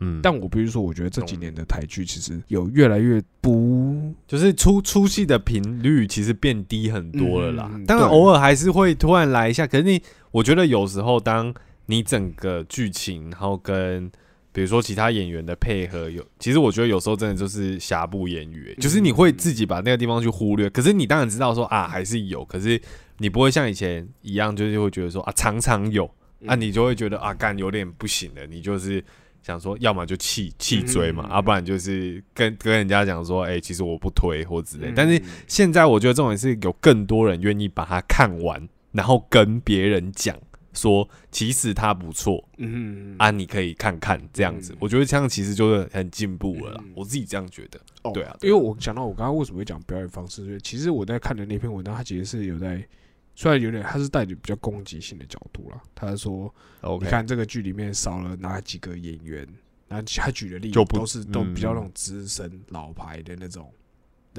嗯，但我必须说，我觉得这几年的台剧其实有越来越不就是出出戏的频率其实变低很多了啦嗯。当然对偶尔还是会突然来一下，可是你我觉得有时候当你整个剧情，然后跟比如说其他演员的配合有，其实我觉得有时候真的就是瑕不掩瑜，嗯就是你会自己把那个地方去忽略。可是你当然知道说啊还是有，可是你不会像以前一样，就是会觉得说啊常常有，啊嗯你就会觉得啊干有点不行了，你就是。想说，要么就弃弃追嘛，啊、不然就是跟跟人家讲说，哎、其实我不推或之类。嗯但是现在我觉得这种是有更多人愿意把它看完，然后跟别人讲说，其实他不错嗯啊，你可以看看这样子。嗯我觉得这样其实就是很进步了啦嗯我自己这样觉得。哦对啊因为我讲到我刚刚为什么会讲表演方式，就是其实我在看的那篇文章，它其实是有在，虽然有点，它是带着比较攻击性的角度啦。他是说，你看这个剧里面少了哪几个演员，然后他举的例子都是都嗯比较那种资深老牌的那种。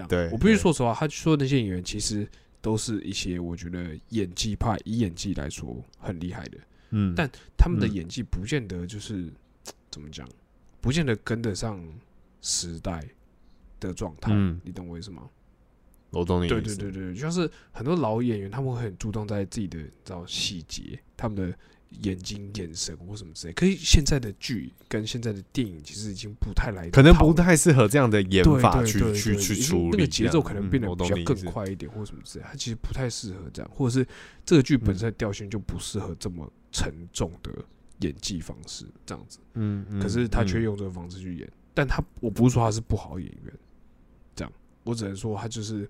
对我必须对说实话，他说那些演员其实都是一些我觉得演技派，以演技来说很厉害的。嗯，但他们的嗯演技不见得就是 怎么讲，不见得跟得上时代的状态。嗯你懂我意思吗？我懂你意对思。对对对，就像是很多老演员，他们会很注重在自己的你知道细节，他们的眼睛、眼神或什么之类。可是现在的剧跟现在的电影其实已经不太来，可能不太适合这样的演法去去去对已经处理，那个节奏可能变得比较更快一点，或什么之类，它其实不太适合这样，或者是这个剧本身的调性就不适合这么沉重的演技方式这样子。嗯，嗯可是他却嗯用这个方式去演，但他我不是说他是不好演员，这样，我只能说他就是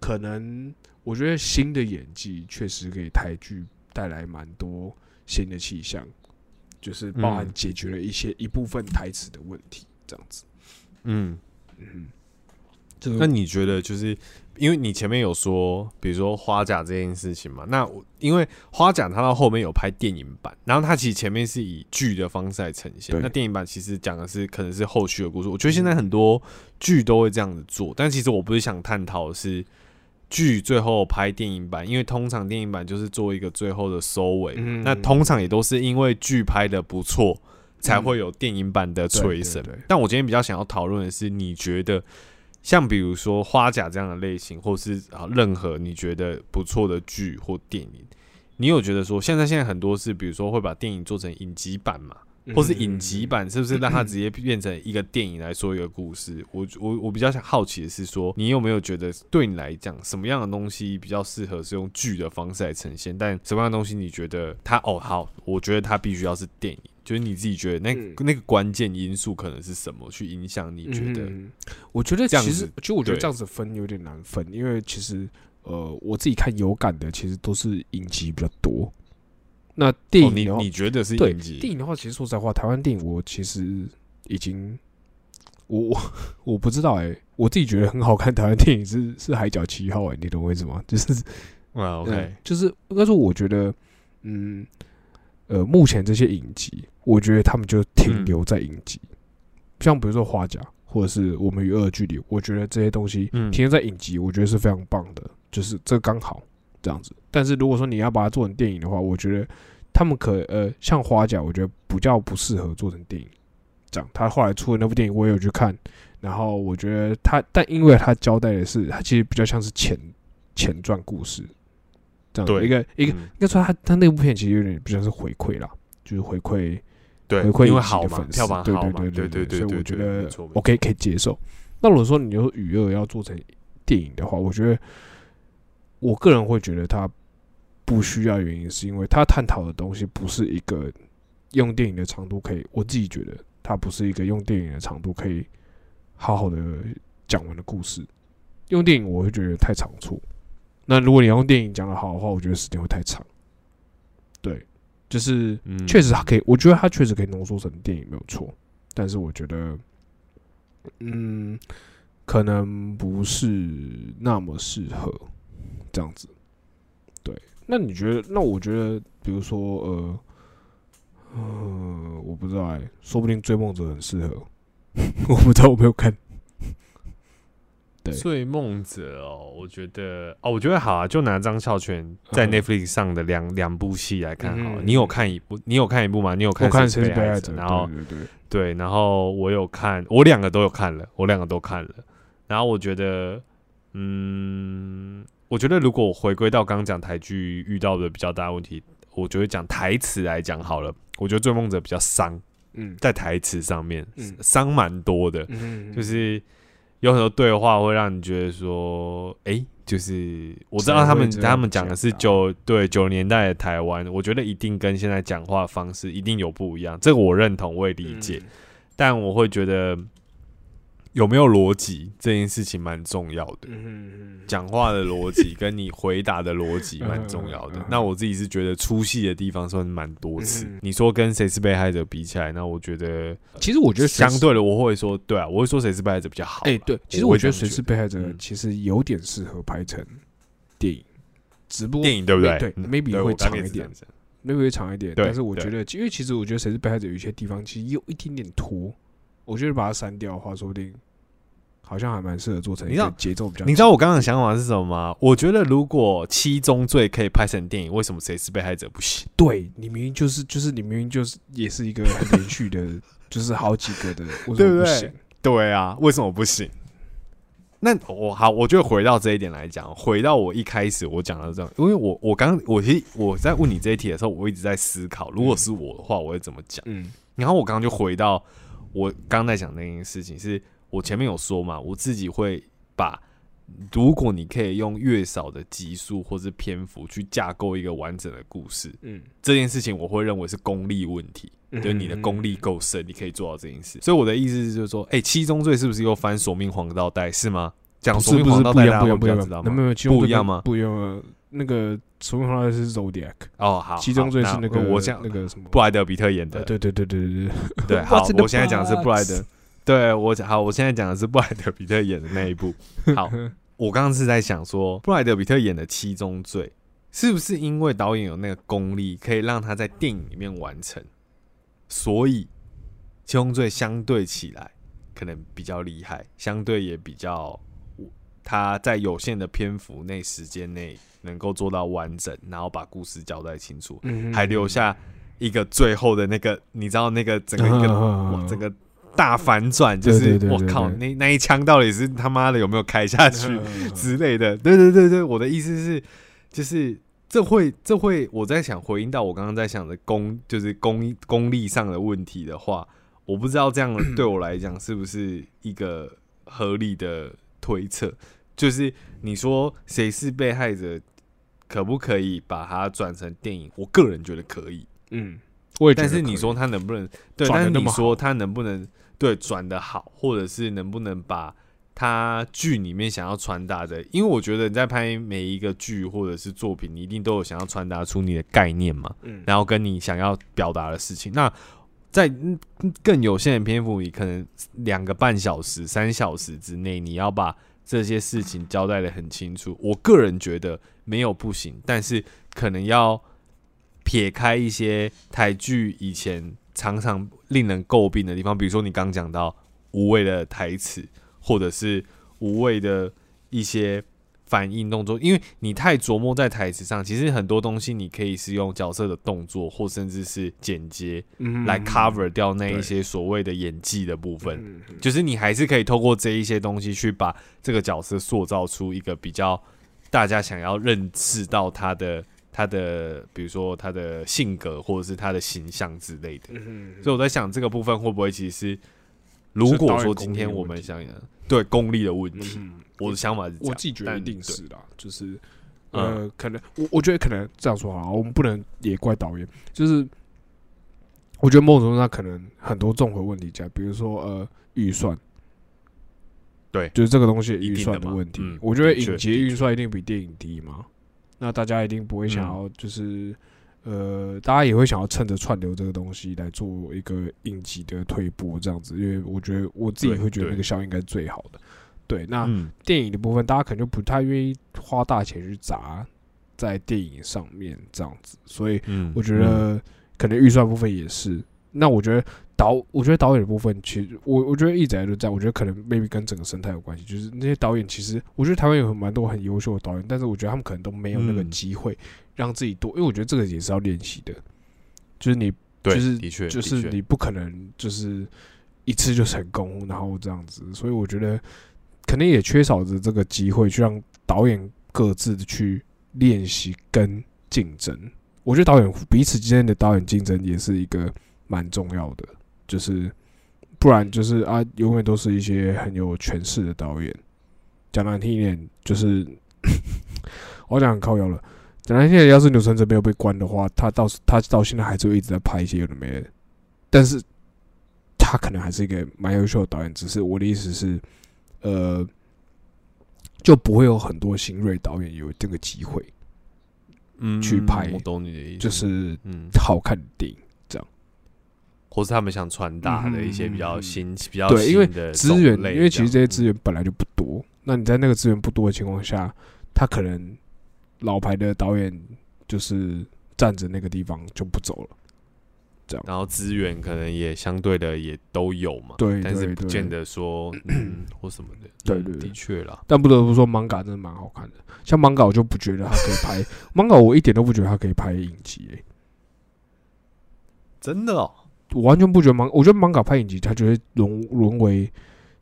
可能我觉得新的演技确实给台剧带来蛮多新的气象，就是包含嗯解决了一些一部分台词的问题，这样子。嗯。嗯，这个那你觉得就是因为你前面有说，比如说花甲这件事情嘛？那我因为花甲它到后面有拍电影版，然后它其实前面是以剧的方式来呈现，那电影版其实讲的是可能是后续的故事。我觉得现在很多剧都会这样子做，但其实我不是想探讨的是剧最后拍电影版，因为通常电影版就是做一个最后的收尾，嗯。那通常也都是因为剧拍的不错，才会有电影版的催生。但我今天比较想要讨论的是，你觉得像比如说花甲这样的类型，或是啊任何你觉得不错的剧或电影，你有觉得说现在现在很多是比如说会把电影做成影集版嘛，或是影集版，是不是让它直接变成一个电影来说一个故事？我我我比较想好奇的是说，你有没有觉得对你来讲，什么样的东西比较适合是用剧的方式来呈现？但什么样的东西你觉得它哦好，我觉得它必须要是电影，就是你自己觉得那、嗯那个关键因素可能是什么去影响你觉得？嗯我觉得这样其实子，其实我觉得这样子分有点难分，因为其实呃，我自己看有感的，其实都是影集比较多。那电哦，影你你觉得是对影集？电影的话，其实说实在话，台湾电影我其实已经，我 我我不知道哎、我自己觉得很好看。台湾电影是是《海角七号》哎，你懂我意思吗？就是啊，OK，嗯就是应该说，我觉得，嗯，呃，目前这些影集，我觉得他们就停留在影集，像比如说花甲，或者是我们与恶的距离，我觉得这些东西嗯停留在影集，我觉得是非常棒的，就是这刚好这样子。但是如果说你要把它做成电影的话，我觉得他们可呃，像花甲，我觉得比较不适合做成电影。这样，他后来出的那部电影我也有去看，然后我觉得他，但因为他交代的是，他其实比较像是前前传故事，这样一个一个，嗯应该说他他那部片其实有点比较是回馈啦，就是回馈对，回馈因为好粉丝票房好嘛，对对对对对所以我觉得 OK 可以接受。那如果说你有雨二要做成电影的话，我觉得我个人会觉得它不需要，原因是因为它探讨的东西不是一个用电影的长度可以，我自己觉得它不是一个用电影的长度可以好好的讲完的故事。用电影我会觉得太长处。那如果你用电影讲的好的话，我觉得时间会太长。对，就是嗯确实它可以，我觉得它确实可以浓缩成电影没有错，但是我觉得，嗯，可能不是那么适合这样子。对，那你觉得？那我觉得，比如说，呃，呃，我不知道哎、说不定《追梦者》很适合，我不知道，我没有看。对追梦者哦，我觉得哦，我觉得好啊，就拿张孝全在嗯 Netflix 上的两两部戏来看好了。嗯你有看一部？你有看一部吗？你有看我看《谁谁是被害者》，然后对对对，对，然后我有看，我两个都有看了，我两个都看了。然后我觉得，嗯，我觉得如果我回归到刚刚讲台剧遇到的比较大的问题，我觉得讲台词来讲好了，我觉得《追梦者》比较伤，嗯。在台词上面嗯。伤蛮多的。嗯，就是有很多对话会让你觉得说，哎、就是我知道他们他们讲的是九对九年代的台湾，我觉得一定跟现在讲话方式一定有不一样，这个我认同，我也理解，嗯。但我会觉得有没有逻辑这件事情蛮重要的。讲话的逻辑跟你回答的逻辑 蛮重要的。那我自己是觉得出戏的地方算是蛮多次嗯。你说跟谁是被害者比起来，那我觉得其实我觉得相对的我会说，对啊，我会说谁是被害者比较好。哎、对，其实我觉得谁是被害者嗯其实有点适合拍成电影，直播电影对不对？对嗯 maybe 会长一点，maybe 会长一点，但是我觉得，因为其实我觉得谁是被害者有一些地方其实有一点点拖，我觉得把它删掉的话，说不定好像还蛮适合做成一你知道个节奏比较。你知道我刚刚的想法是什么吗？我觉得如果七宗罪可以拍成电影，为什么谁是被害者不行？对你明明就是就是你明明就是也是一个很连续的，就是好几个的，为什对不对？对啊，为什么不行？那我好，我就回到这一点来讲，回到我一开始我讲的这样，因为我我刚我其实我在问你这一题的时候，我一直在思考，如果是我的话，我会怎么讲？嗯然后我刚刚就回到我刚刚在讲那件事情，是我前面有说嘛，我自己会把，如果你可以用越少的集数或是篇幅去架构一个完整的故事，嗯，这件事情我会认为是功力问题，嗯就是你的功力够深，你可以做到这件事。所以我的意思是，就是说，哎、七宗罪是不是又翻索命黄道带是吗？讲不索是不是不一命黄道带，不一样不一样家会比较知道，那没吗？有其中这个不一样吗不一样啊，那个所谓的是 Zodiac，哦，好，七宗罪是那个我讲那个什么布莱德比特演的对对对对对，对，好我现在讲的是布莱德，对我讲好，我现在讲的是布莱德比特演的那一部。好，我刚刚是在想说，布莱德比特演的《七宗罪》是不是因为导演有那个功力，可以让他在电影里面完成，所以《七宗罪》相对起来可能比较厉害，相对也比较他在有限的篇幅内、时间内能够做到完整，然后把故事交代清楚。嗯还留下一个最后的那个，你知道那个整个一个整个大反转，就是我靠，那那一枪到底是他妈的有没有开下去嗯之类的？对对对对，我的意思是，就是这会这会我在想回应到我刚刚在想的功，就是功功力上的问题的话，我不知道这样对我来讲是不是一个合理的推测。就是你说谁是被害者，可不可以把它转成电影？我个人觉得可以。嗯，我也但是你说他能不能对？但是你说他能不能对转的好，或者是能不能把他剧里面想要传达的？因为我觉得你在拍每一个剧或者是作品，你一定都有想要传达出你的概念嘛，嗯然后跟你想要表达的事情。那在嗯更有限的篇幅里，可能两个半小时、三小时之内，你要把这些事情交代的很清楚。我个人觉得没有不行，但是可能要撇开一些台剧以前常常令人诟病的地方，比如说你刚讲到无谓的台词，或者是无谓的一些反应动作，因为你太琢磨在台词上，其实很多东西你可以是用角色的动作，或甚至是剪接嗯来 cover 掉那一些所谓的演技的部分。就是你还是可以透过这一些东西去把这个角色塑造出一个比较大家想要认识到他的他的，比如说他的性格或者是他的形象之类的。嗯所以我在想这个部分会不会其实是，如果说今天我们想，对功力的问题。嗯，我的想法是我自己觉得但一定是啦，就是嗯。呃，可能我我觉得可能这样说好了，我们不能也怪导演，就是我觉得某种程度上可能很多综合问题在，比如说呃预算，对。就是这个东西预算的问题。嗯我觉得影节预算一定比电影低嘛，那大家一定不会想嗯要就是。呃，大家也会想要趁着串流这个东西来做一个应急的推播，这样子，因为我觉得我自己对会觉得对那个效应应该是最好的。对，那嗯，电影的部分，大家可能就不太愿意花大钱去砸在电影上面这样子，所以嗯我觉得可能预算部分也是。那我觉得导，我觉得导演的部分，其实我我觉得一直以来都这样。我觉得可能 maybe 跟整个生态有关系，就是那些导演其实，我觉得台湾有蛮多很优秀的导演，但是我觉得他们可能都没有那个嗯机会让自己多，因为我觉得这个也是要练习的，就是你对，就是的确，就是你不可能就是一次就成功，然后这样子，所以我觉得可能也缺少着这个机会，去让导演各自的去练习跟竞争。我觉得导演彼此之间的导演竞争也是一个蛮重要的，就是不然就是啊，永远都是一些很有权势的导演。讲难听一点，就是 我讲很靠腰了。讲难听点，要是钮承泽没有被关的话，他到他到现在还是会一直在拍一些有的没的，但是他可能还是一个蛮优秀的导演。只是我的意思是，呃，就不会有很多新锐导演有这个机会，嗯去拍我懂你的意思，就是嗯，好看的电影。或是他们想传达的一些比较嗯新、比较对因为新的资源，因为其实这些样资源本来就不多，那你在那个资源不多的情况下，他可能老牌的导演就是站着那个地方就不走了。这样然后资源可能也相对的也都有嘛，对但是不见得说嗯或什么的，嗯对对的确啦，但不得不说，漫嘎真的蛮好看的。像漫嘎，我就不觉得他可以拍漫嘎，我一点都不觉得他可以拍影集、欸。真的哦，我完全不觉得漫，我觉得漫嘎拍影集，它就会沦沦为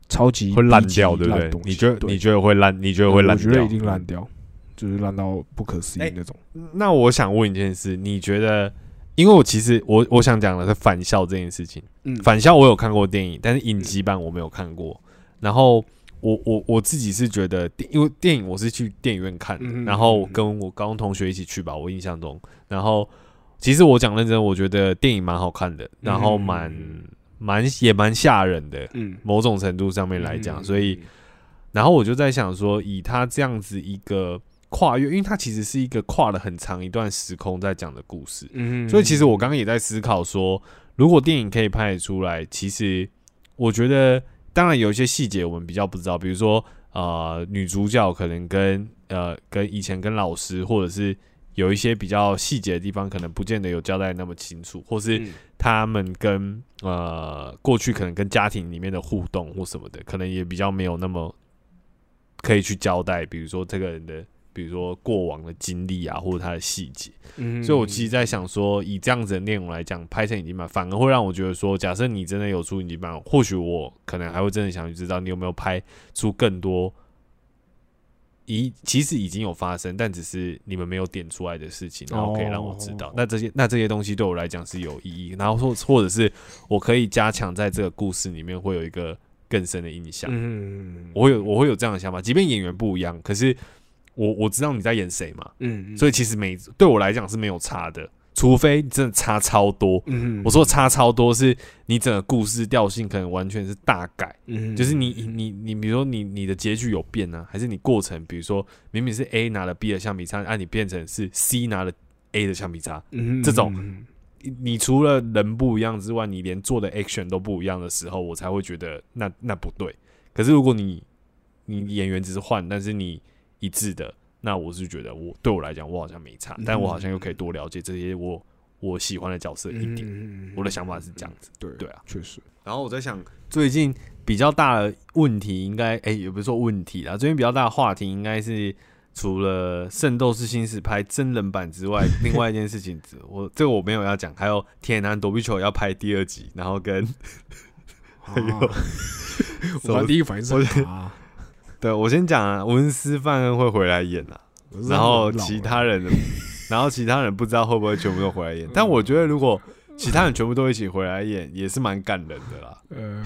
超级会烂掉，对不对你觉得对你觉得会烂？你觉得会烂掉？我觉得一定烂掉，就是烂到不可思议哎那种。那我想问一件事，你觉得？因为我其实我我想讲的是返校这件事情。嗯返校我有看过电影，但是影集版我没有看过。然后我我我自己是觉得，因为电影我是去电影院看然后跟我高中同学一起去吧，我印象中。然后其实我讲认真，我觉得电影蛮好看的，然后蛮蛮也蛮吓人的，嗯，某种程度上面来讲。嗯所以，然后我就在想说，以他这样子一个跨越，因为他其实是一个跨了很长一段时空在讲的故事。嗯所以其实我刚刚也在思考说，如果电影可以拍得出来，其实我觉得，当然有一些细节我们比较不知道，比如说呃，女主角可能跟呃跟以前跟老师，或者是有一些比较细节的地方，可能不见得有交代那么清楚，或是嗯他们跟呃过去可能跟家庭里面的互动或什么的，可能也比较没有那么可以去交代，比如说这个人的。比如说过往的经历啊，或者他的细节，嗯所以我其实在想说，以这样子的内容来讲，拍成影集版反而会让我觉得说，假设你真的有出影集版，或许我可能还会真的想去知道你有没有拍出更多，已其实已经有发生，但只是你们没有点出来的事情，然后可以让我知道。哦。那这些那这些东西对我来讲是有意义，然后或或者是我可以加强在这个故事里面会有一个更深的印象。嗯。我会有我会有这样的想法，即便演员不一样，可是我我知道你在演谁嘛，嗯。所以其实每对我来讲是没有差的，除非你真的差超多。嗯。我说差超多，是你整个故事调性可能完全是大改，嗯。就是你你你，比如说你你的结局有变呢、还是你过程，比如说明明是 A 拿了 B 的橡皮擦，啊，你变成是 C 拿了 A 的橡皮擦，嗯这种。你你除了人不一样之外，你连做的 action 都不一样的时候，我才会觉得那那不对。可是如果你你演员只是换，但是你一致的，那我是觉得我对我来讲，我好像没差，但我好像又可以多了解这些我我喜欢的角色一点。我的想法是这样子。对对啊，确实，然后我在想，最近比较大的问题，应该哎、也不是说问题啦，最近比较大的话题应该是除了《圣斗士星矢》拍真人版之外，另外一件事情，我这个我没有要讲，还有《铁男躲避球》要拍第二集，然后跟哎 呦，我刚第一反应是啊，对我先讲啊，文斯范恩会回来演啊，然后其他人，然后其他人不知道会不会全部都回来演，但我觉得如果其他人全部都一起回来演，也是蛮感人的啦。呃，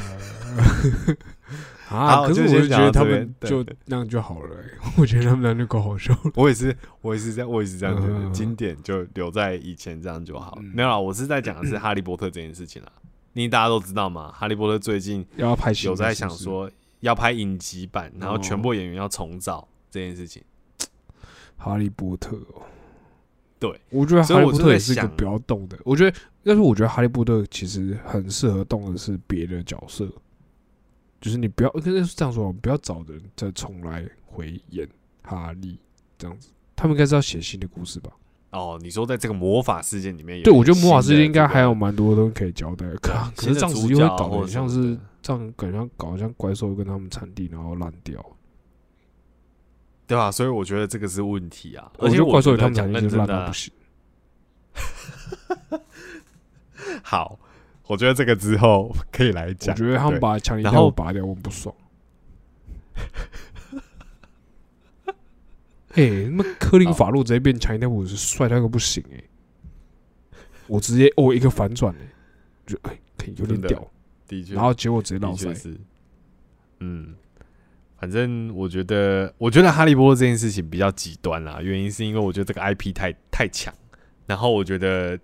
啊，可是我就觉得他们就对那样就好了欸、我觉得他们那样就够好笑了。我也是，我也是这样，我也是这样觉得，嗯经典就留在以前这样就好。嗯没有啦，我是在讲的是哈利波特这件事情啦。因为大家都知道嘛，哈利波特最近要拍有在想说要拍影集版，然后哦全部演员要重造这件事情。哈利波特哦，对，我觉得哈利波特也是一个想不要动的。我觉得，但是我觉得哈利波特其实很适合动的是别的角色，就是你不要，跟是这样说，不要找人再重来回演哈利这样子。他们应该是要写新的故事吧？哦，你说在这个魔法世界里面有，对，我觉得魔法世界应该还有蛮多东西可以交代的。可可是这样子又会搞得很像是这样，感觉像搞得像怪兽跟他们产地，然后烂掉。这个对吧？所以我觉得这个是问题啊。我觉得而且怪兽与他们产地是烂到不行。好，我觉得这个之后可以来讲我讲。觉得他们把强力然后带我拔掉，我很不爽。哎、那么科林法洛直接变强力带我是帅到一个不行哎、我直接哦一个反转哎、就哎、可以有点屌，的确，然后结果直接闹塞。的确是，嗯，反正我觉得，我觉得哈利波特这件事情比较极端啦，原因是因为我觉得这个 IP 太太强，然后我觉得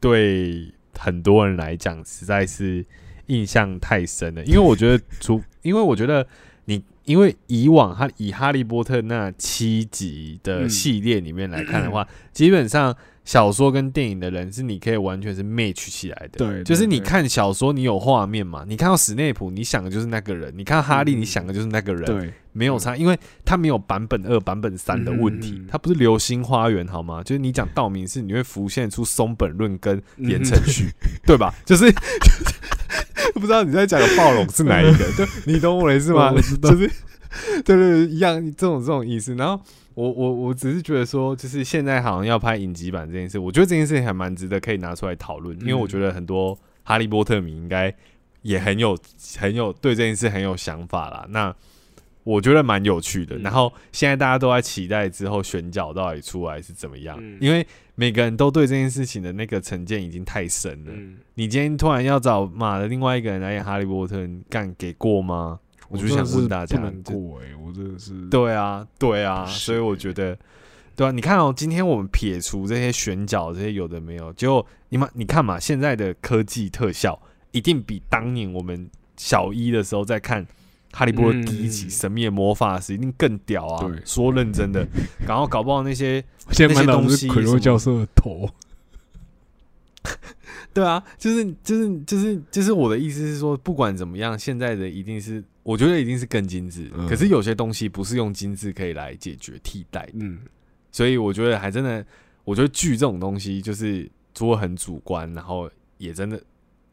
对很多人来讲实在是印象太深了，因为我觉得 除，因为我觉得你。因为以往哈以哈利波特那七集的嗯系列里面来看的话，基本上小说跟电影的人是你可以完全是 match 起来的。对就是你看小说，你有画面嘛？你看到史内普，你想的就是那个人；你看到哈利，嗯你想的就是那个人，对，没有差，因为他没有版本二、版本三的问题他不是流星花园好吗？就是你讲道明寺，你会浮现出松本润跟言承旭，对吧？就是 不知道你在讲的暴龙是哪一个？就，你懂我的意思吗？就是对对对，一样这种这种意思。然后我我我只是觉得说，就是现在好像要拍影集版这件事，我觉得这件事情还蛮值得可以拿出来讨论，因为我觉得很多哈利波特迷应该也很有很有对这件事很有想法啦。那我觉得蛮有趣的。嗯然后现在大家都在期待之后选角到底出来是怎么样，嗯因为每个人都对这件事情的那个成见已经太深了。嗯，你今天突然要找马的另外一个人来演哈利波特，你干给过吗？我就想问大家不能过哎、我真的是对啊，对啊，所以我觉得，对啊，你看哦，今天我们撇除这些选角，这些有的没有，就你们你看嘛，现在的科技特效一定比当年我们小一的时候在看《哈利波特》第一集嗯《神秘的魔法师》一定更屌啊！对说认真的，然后搞不好那些那些东西是奎洛教授的头。对啊，就是就是就是就是我的意思是说，不管怎么样，现在的一定是我觉得一定是更精致，嗯可是有些东西不是用精致可以来解决替代的。嗯，所以我觉得还真的，我觉得剧这种东西就是除了很主观，然后也真的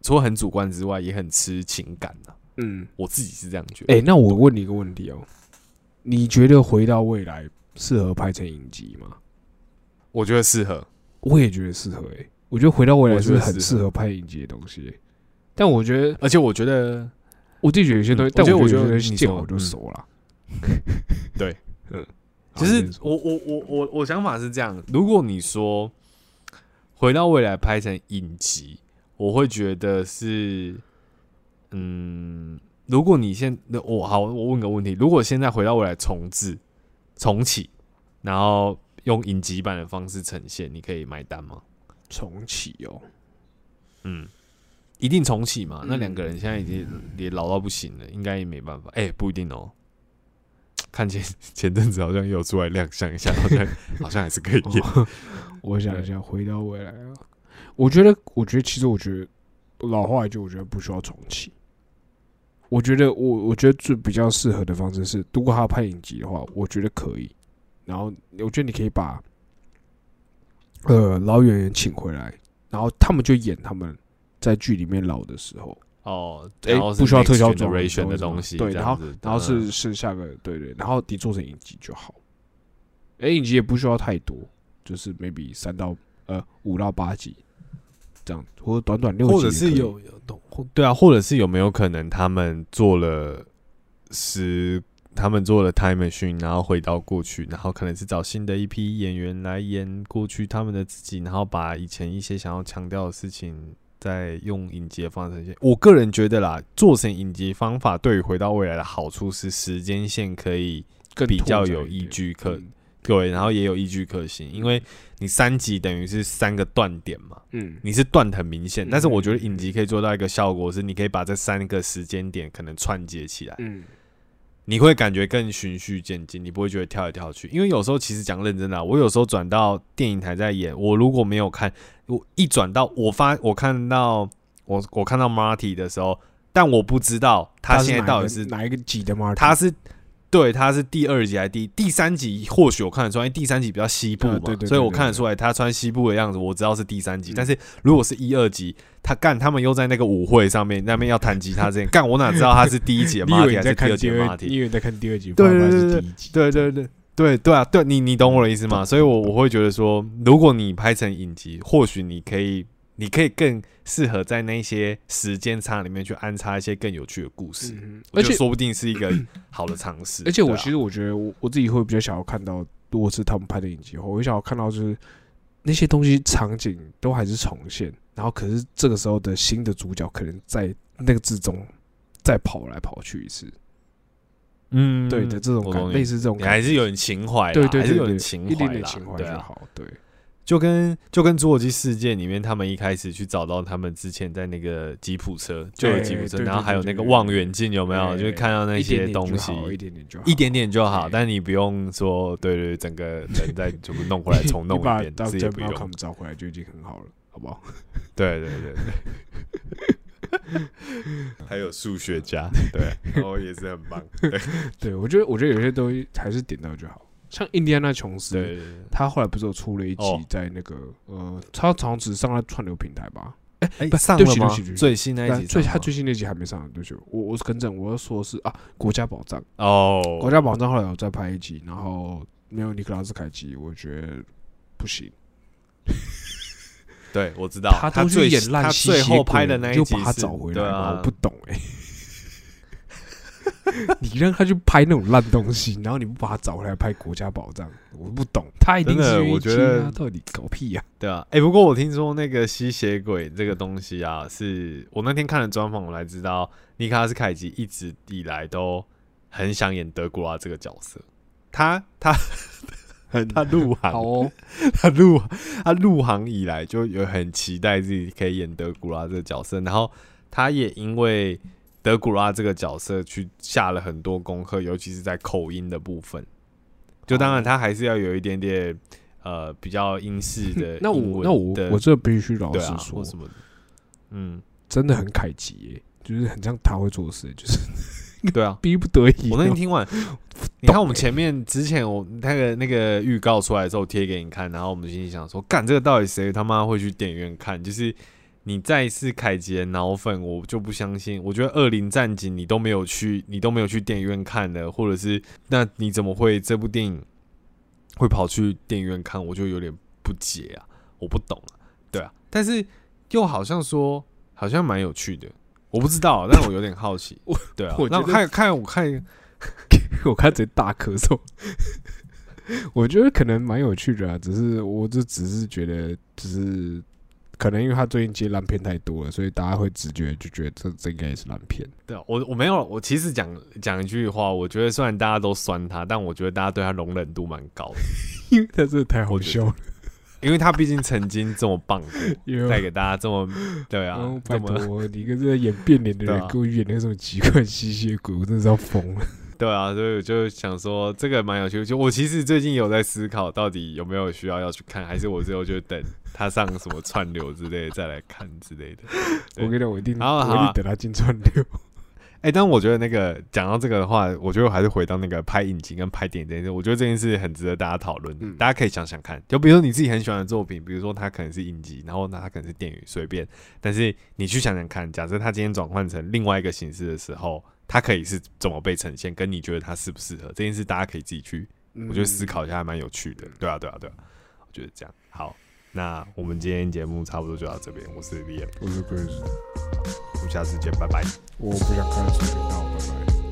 除了很主观之外，也很吃情感的、嗯，我自己是这样觉得。哎、那我问你一个问题哦，你觉得《回到未来》适合拍成影集吗？我觉得适合。我也觉得适合哎、我觉得《回到未来是很适合拍影集的东西。欸、但我觉得而且我觉得，我自己觉得有些东西，嗯但我我觉得我觉得觉得有些东西见好就收了。对，嗯，就是好你说。我我我我我想法是这样，如果你说回到未来拍成影集，我会觉得是，嗯，如果你现那我好，我问个问题，如果现在回到未来重置重启，然后用影集版的方式呈现，你可以买单吗？重启哦，嗯，一定重启嘛？那嗯两个人现在已经也老到不行了，应该也没办法。哎、不一定哦。看前 前阵子好像也有出来亮相一下，好像 好像还是可以演。哦我想一下，《回到未来》啊，我觉得，我觉得其实我觉得老话一句，我觉得不需要重启。我觉得我我觉得最比较适合的方式是，如果他要拍影集的话，我觉得可以。然后我觉得你可以把呃老演员请回来，然后他们就演他们在剧里面老的时候，哦，哎不需要特效妆 generation 的东西，对然后然后是嗯剩下个对对，然后你做成影集就好。哎、影集也不需要太多，就是 maybe 三到呃五到八集这样，或者短短六集或者是有有懂，对啊，或者是有没有可能他们做了时，他们做了 time machine，然后回到过去，然后可能是找新的一批演员来演过去他们的自己，然后把以前一些想要强调的事情再用影集的方式呈现。我个人觉得啦，做成影集方法对于回到未来的好处是时间线可以更比较有依据可嗯对，然后也有依据可行，因为你三集等于是三个断点嘛，嗯。你是断得很明显，但是我觉得嗯影集可以做到一个效果是，你可以把这三个时间点可能串接起来，嗯你会感觉更循序渐进，你不会觉得跳来跳去。因为有时候其实讲认真的啊、我有时候转到电影台在演，我如果没有看，我一转到我发我看到我我看到 Marty 的时候，但我不知道他现在到底是哪一个级的 Marty，？他是对，他是第二集还是第第三集？或许我看得出来，因为第三集比较西部嘛，所以我看得出来他穿西部的样子，我知道是第三集。嗯但是如果是一二集，他干他们又在那个舞会上面那边要弹吉他这样 干，我哪知道他是第一集 还是第二集的看第二，你 Marty？以为在看第二集，对发现对对是第一集。对对对对对啊，对你你懂我的意思吗？所以我我会觉得说，如果你拍成影集，或许你可以。你可以更适合在那些时间差里面去安插一些更有趣的故事，嗯，而且说不定是一个 好的尝试。而且我其实我觉得我我自己会比较想要看到，如果是他们拍的影集后，我会想要看到就是那些东西场景都还是重现，然后可是这个时候的新的主角可能在那个之中再跑来跑去一次，嗯。对的这种感类似这种你感觉，还是有点情怀啦，对对还是有点情怀啦一点点情怀就好，对，就跟就跟《侏罗纪世界》里面，他们一开始去找到他们之前在那个吉普车，就有吉普车，然后还有那个望远镜，有没有？就是看到那些东西，一点点就好，一点点就好，但你不用说，对对，整个人再全部弄回来 重弄一遍，到这也不用 Malcolm。找回来就已经很好了，好不好？对对对对，还有数学家，对，然 后也是很棒，对对我觉得我觉得有些东西还是点到就好，像印第安纳琼斯，对对。他后来不是有出了一集哦。在那个、呃，他好像只上了串流平台吧？哎不对不上了吗？对不起对不？起最新那一但最他最新那集还没上，对不起，我我是更正，我要说的是啊，国家宝藏，哦，国家宝藏后来有再拍一集，然后没有尼克拉斯凯奇，我觉得不行，对，我知道，他都去最演烂他吸血最后拍的那一集你就把他是找回来嘛，对啊。我不懂哎、你让他去拍那种烂东西，然后你不把他找回来拍国家宝藏，我不懂，他一定真的是我觉得到底搞屁呀、对啊，哎、不过我听说那个吸血鬼这个东西啊，是我那天看了专访，我才知道尼克拉斯凯奇一直以来都很想演德古拉这个角色。他他很 他入行，好哦，他入他入行以来就有很期待自己可以演德古拉这个角色，然后他也因为德古拉这个角色去下了很多功课，尤其是在口音的部分。就当然哦他还是要有一点点呃比较英式的 那我那我我这必须老实说，或什么，嗯，真的很凯奇耶，就是很像他会做的事，就是对啊。逼不得已。我那天听完，你看我们前面之前我那个那个预告出来的时候贴给你看，然后我们心里想说，干这个到底谁他妈会去电影院看？就是你再是凯杰的脑粉，我就不相信。我觉得《恶灵战警》你都没有去，你都没有去电影院看的，或者是那你怎么会这部电影会跑去电影院看？我就有点不解啊，我不懂啊，对啊，但是又好像说好像蛮有趣的，我不知道，但我有点好奇我。对啊我，那看看我看。我看直接大咳嗽。我觉得可能蛮有趣的啊，只是我就只是觉得，只是可能因为他最近接烂片太多了，所以大家会直觉就觉得这这应该也是烂片。对啊，我我没有，我其实讲讲一句话，我觉得虽然大家都酸他，但我觉得大家对他容忍度蛮高的，因为他真的太好笑了，因为他毕竟曾经这么棒过，因为带给大家这么对啊哦，拜这么托你跟这个演变脸的人 给我演那种奇怪吸血鬼，我真的是要疯了。对啊，所以我就想说这个蛮有趣。就我其实最近有在思考，到底有没有需要要去看，还是我最后就等他上什么串流之类的再来看之类的。我跟你讲，我一定，我好啊好啊一定等他进串流。哎、但我觉得那个讲到这个的话，我觉得我还是回到那个拍影集跟拍电影这件事，我觉得这件事很值得大家讨论。嗯大家可以想想看，就比如说你自己很喜欢的作品，比如说它可能是影集，然后那它可能是电影，随便。但是你去想想看，假设它今天转换成另外一个形式的时候，它可以是怎么被呈现，跟你觉得它适不适合这件事，大家可以自己去，我觉得思考一下还蛮有趣的。对啊，对啊，对啊，我觉得这样好。那我们今天节目差不多就到这边，我是 Liam，我是 Chris，我们下次见，拜拜。我不想看视频那我，拜拜。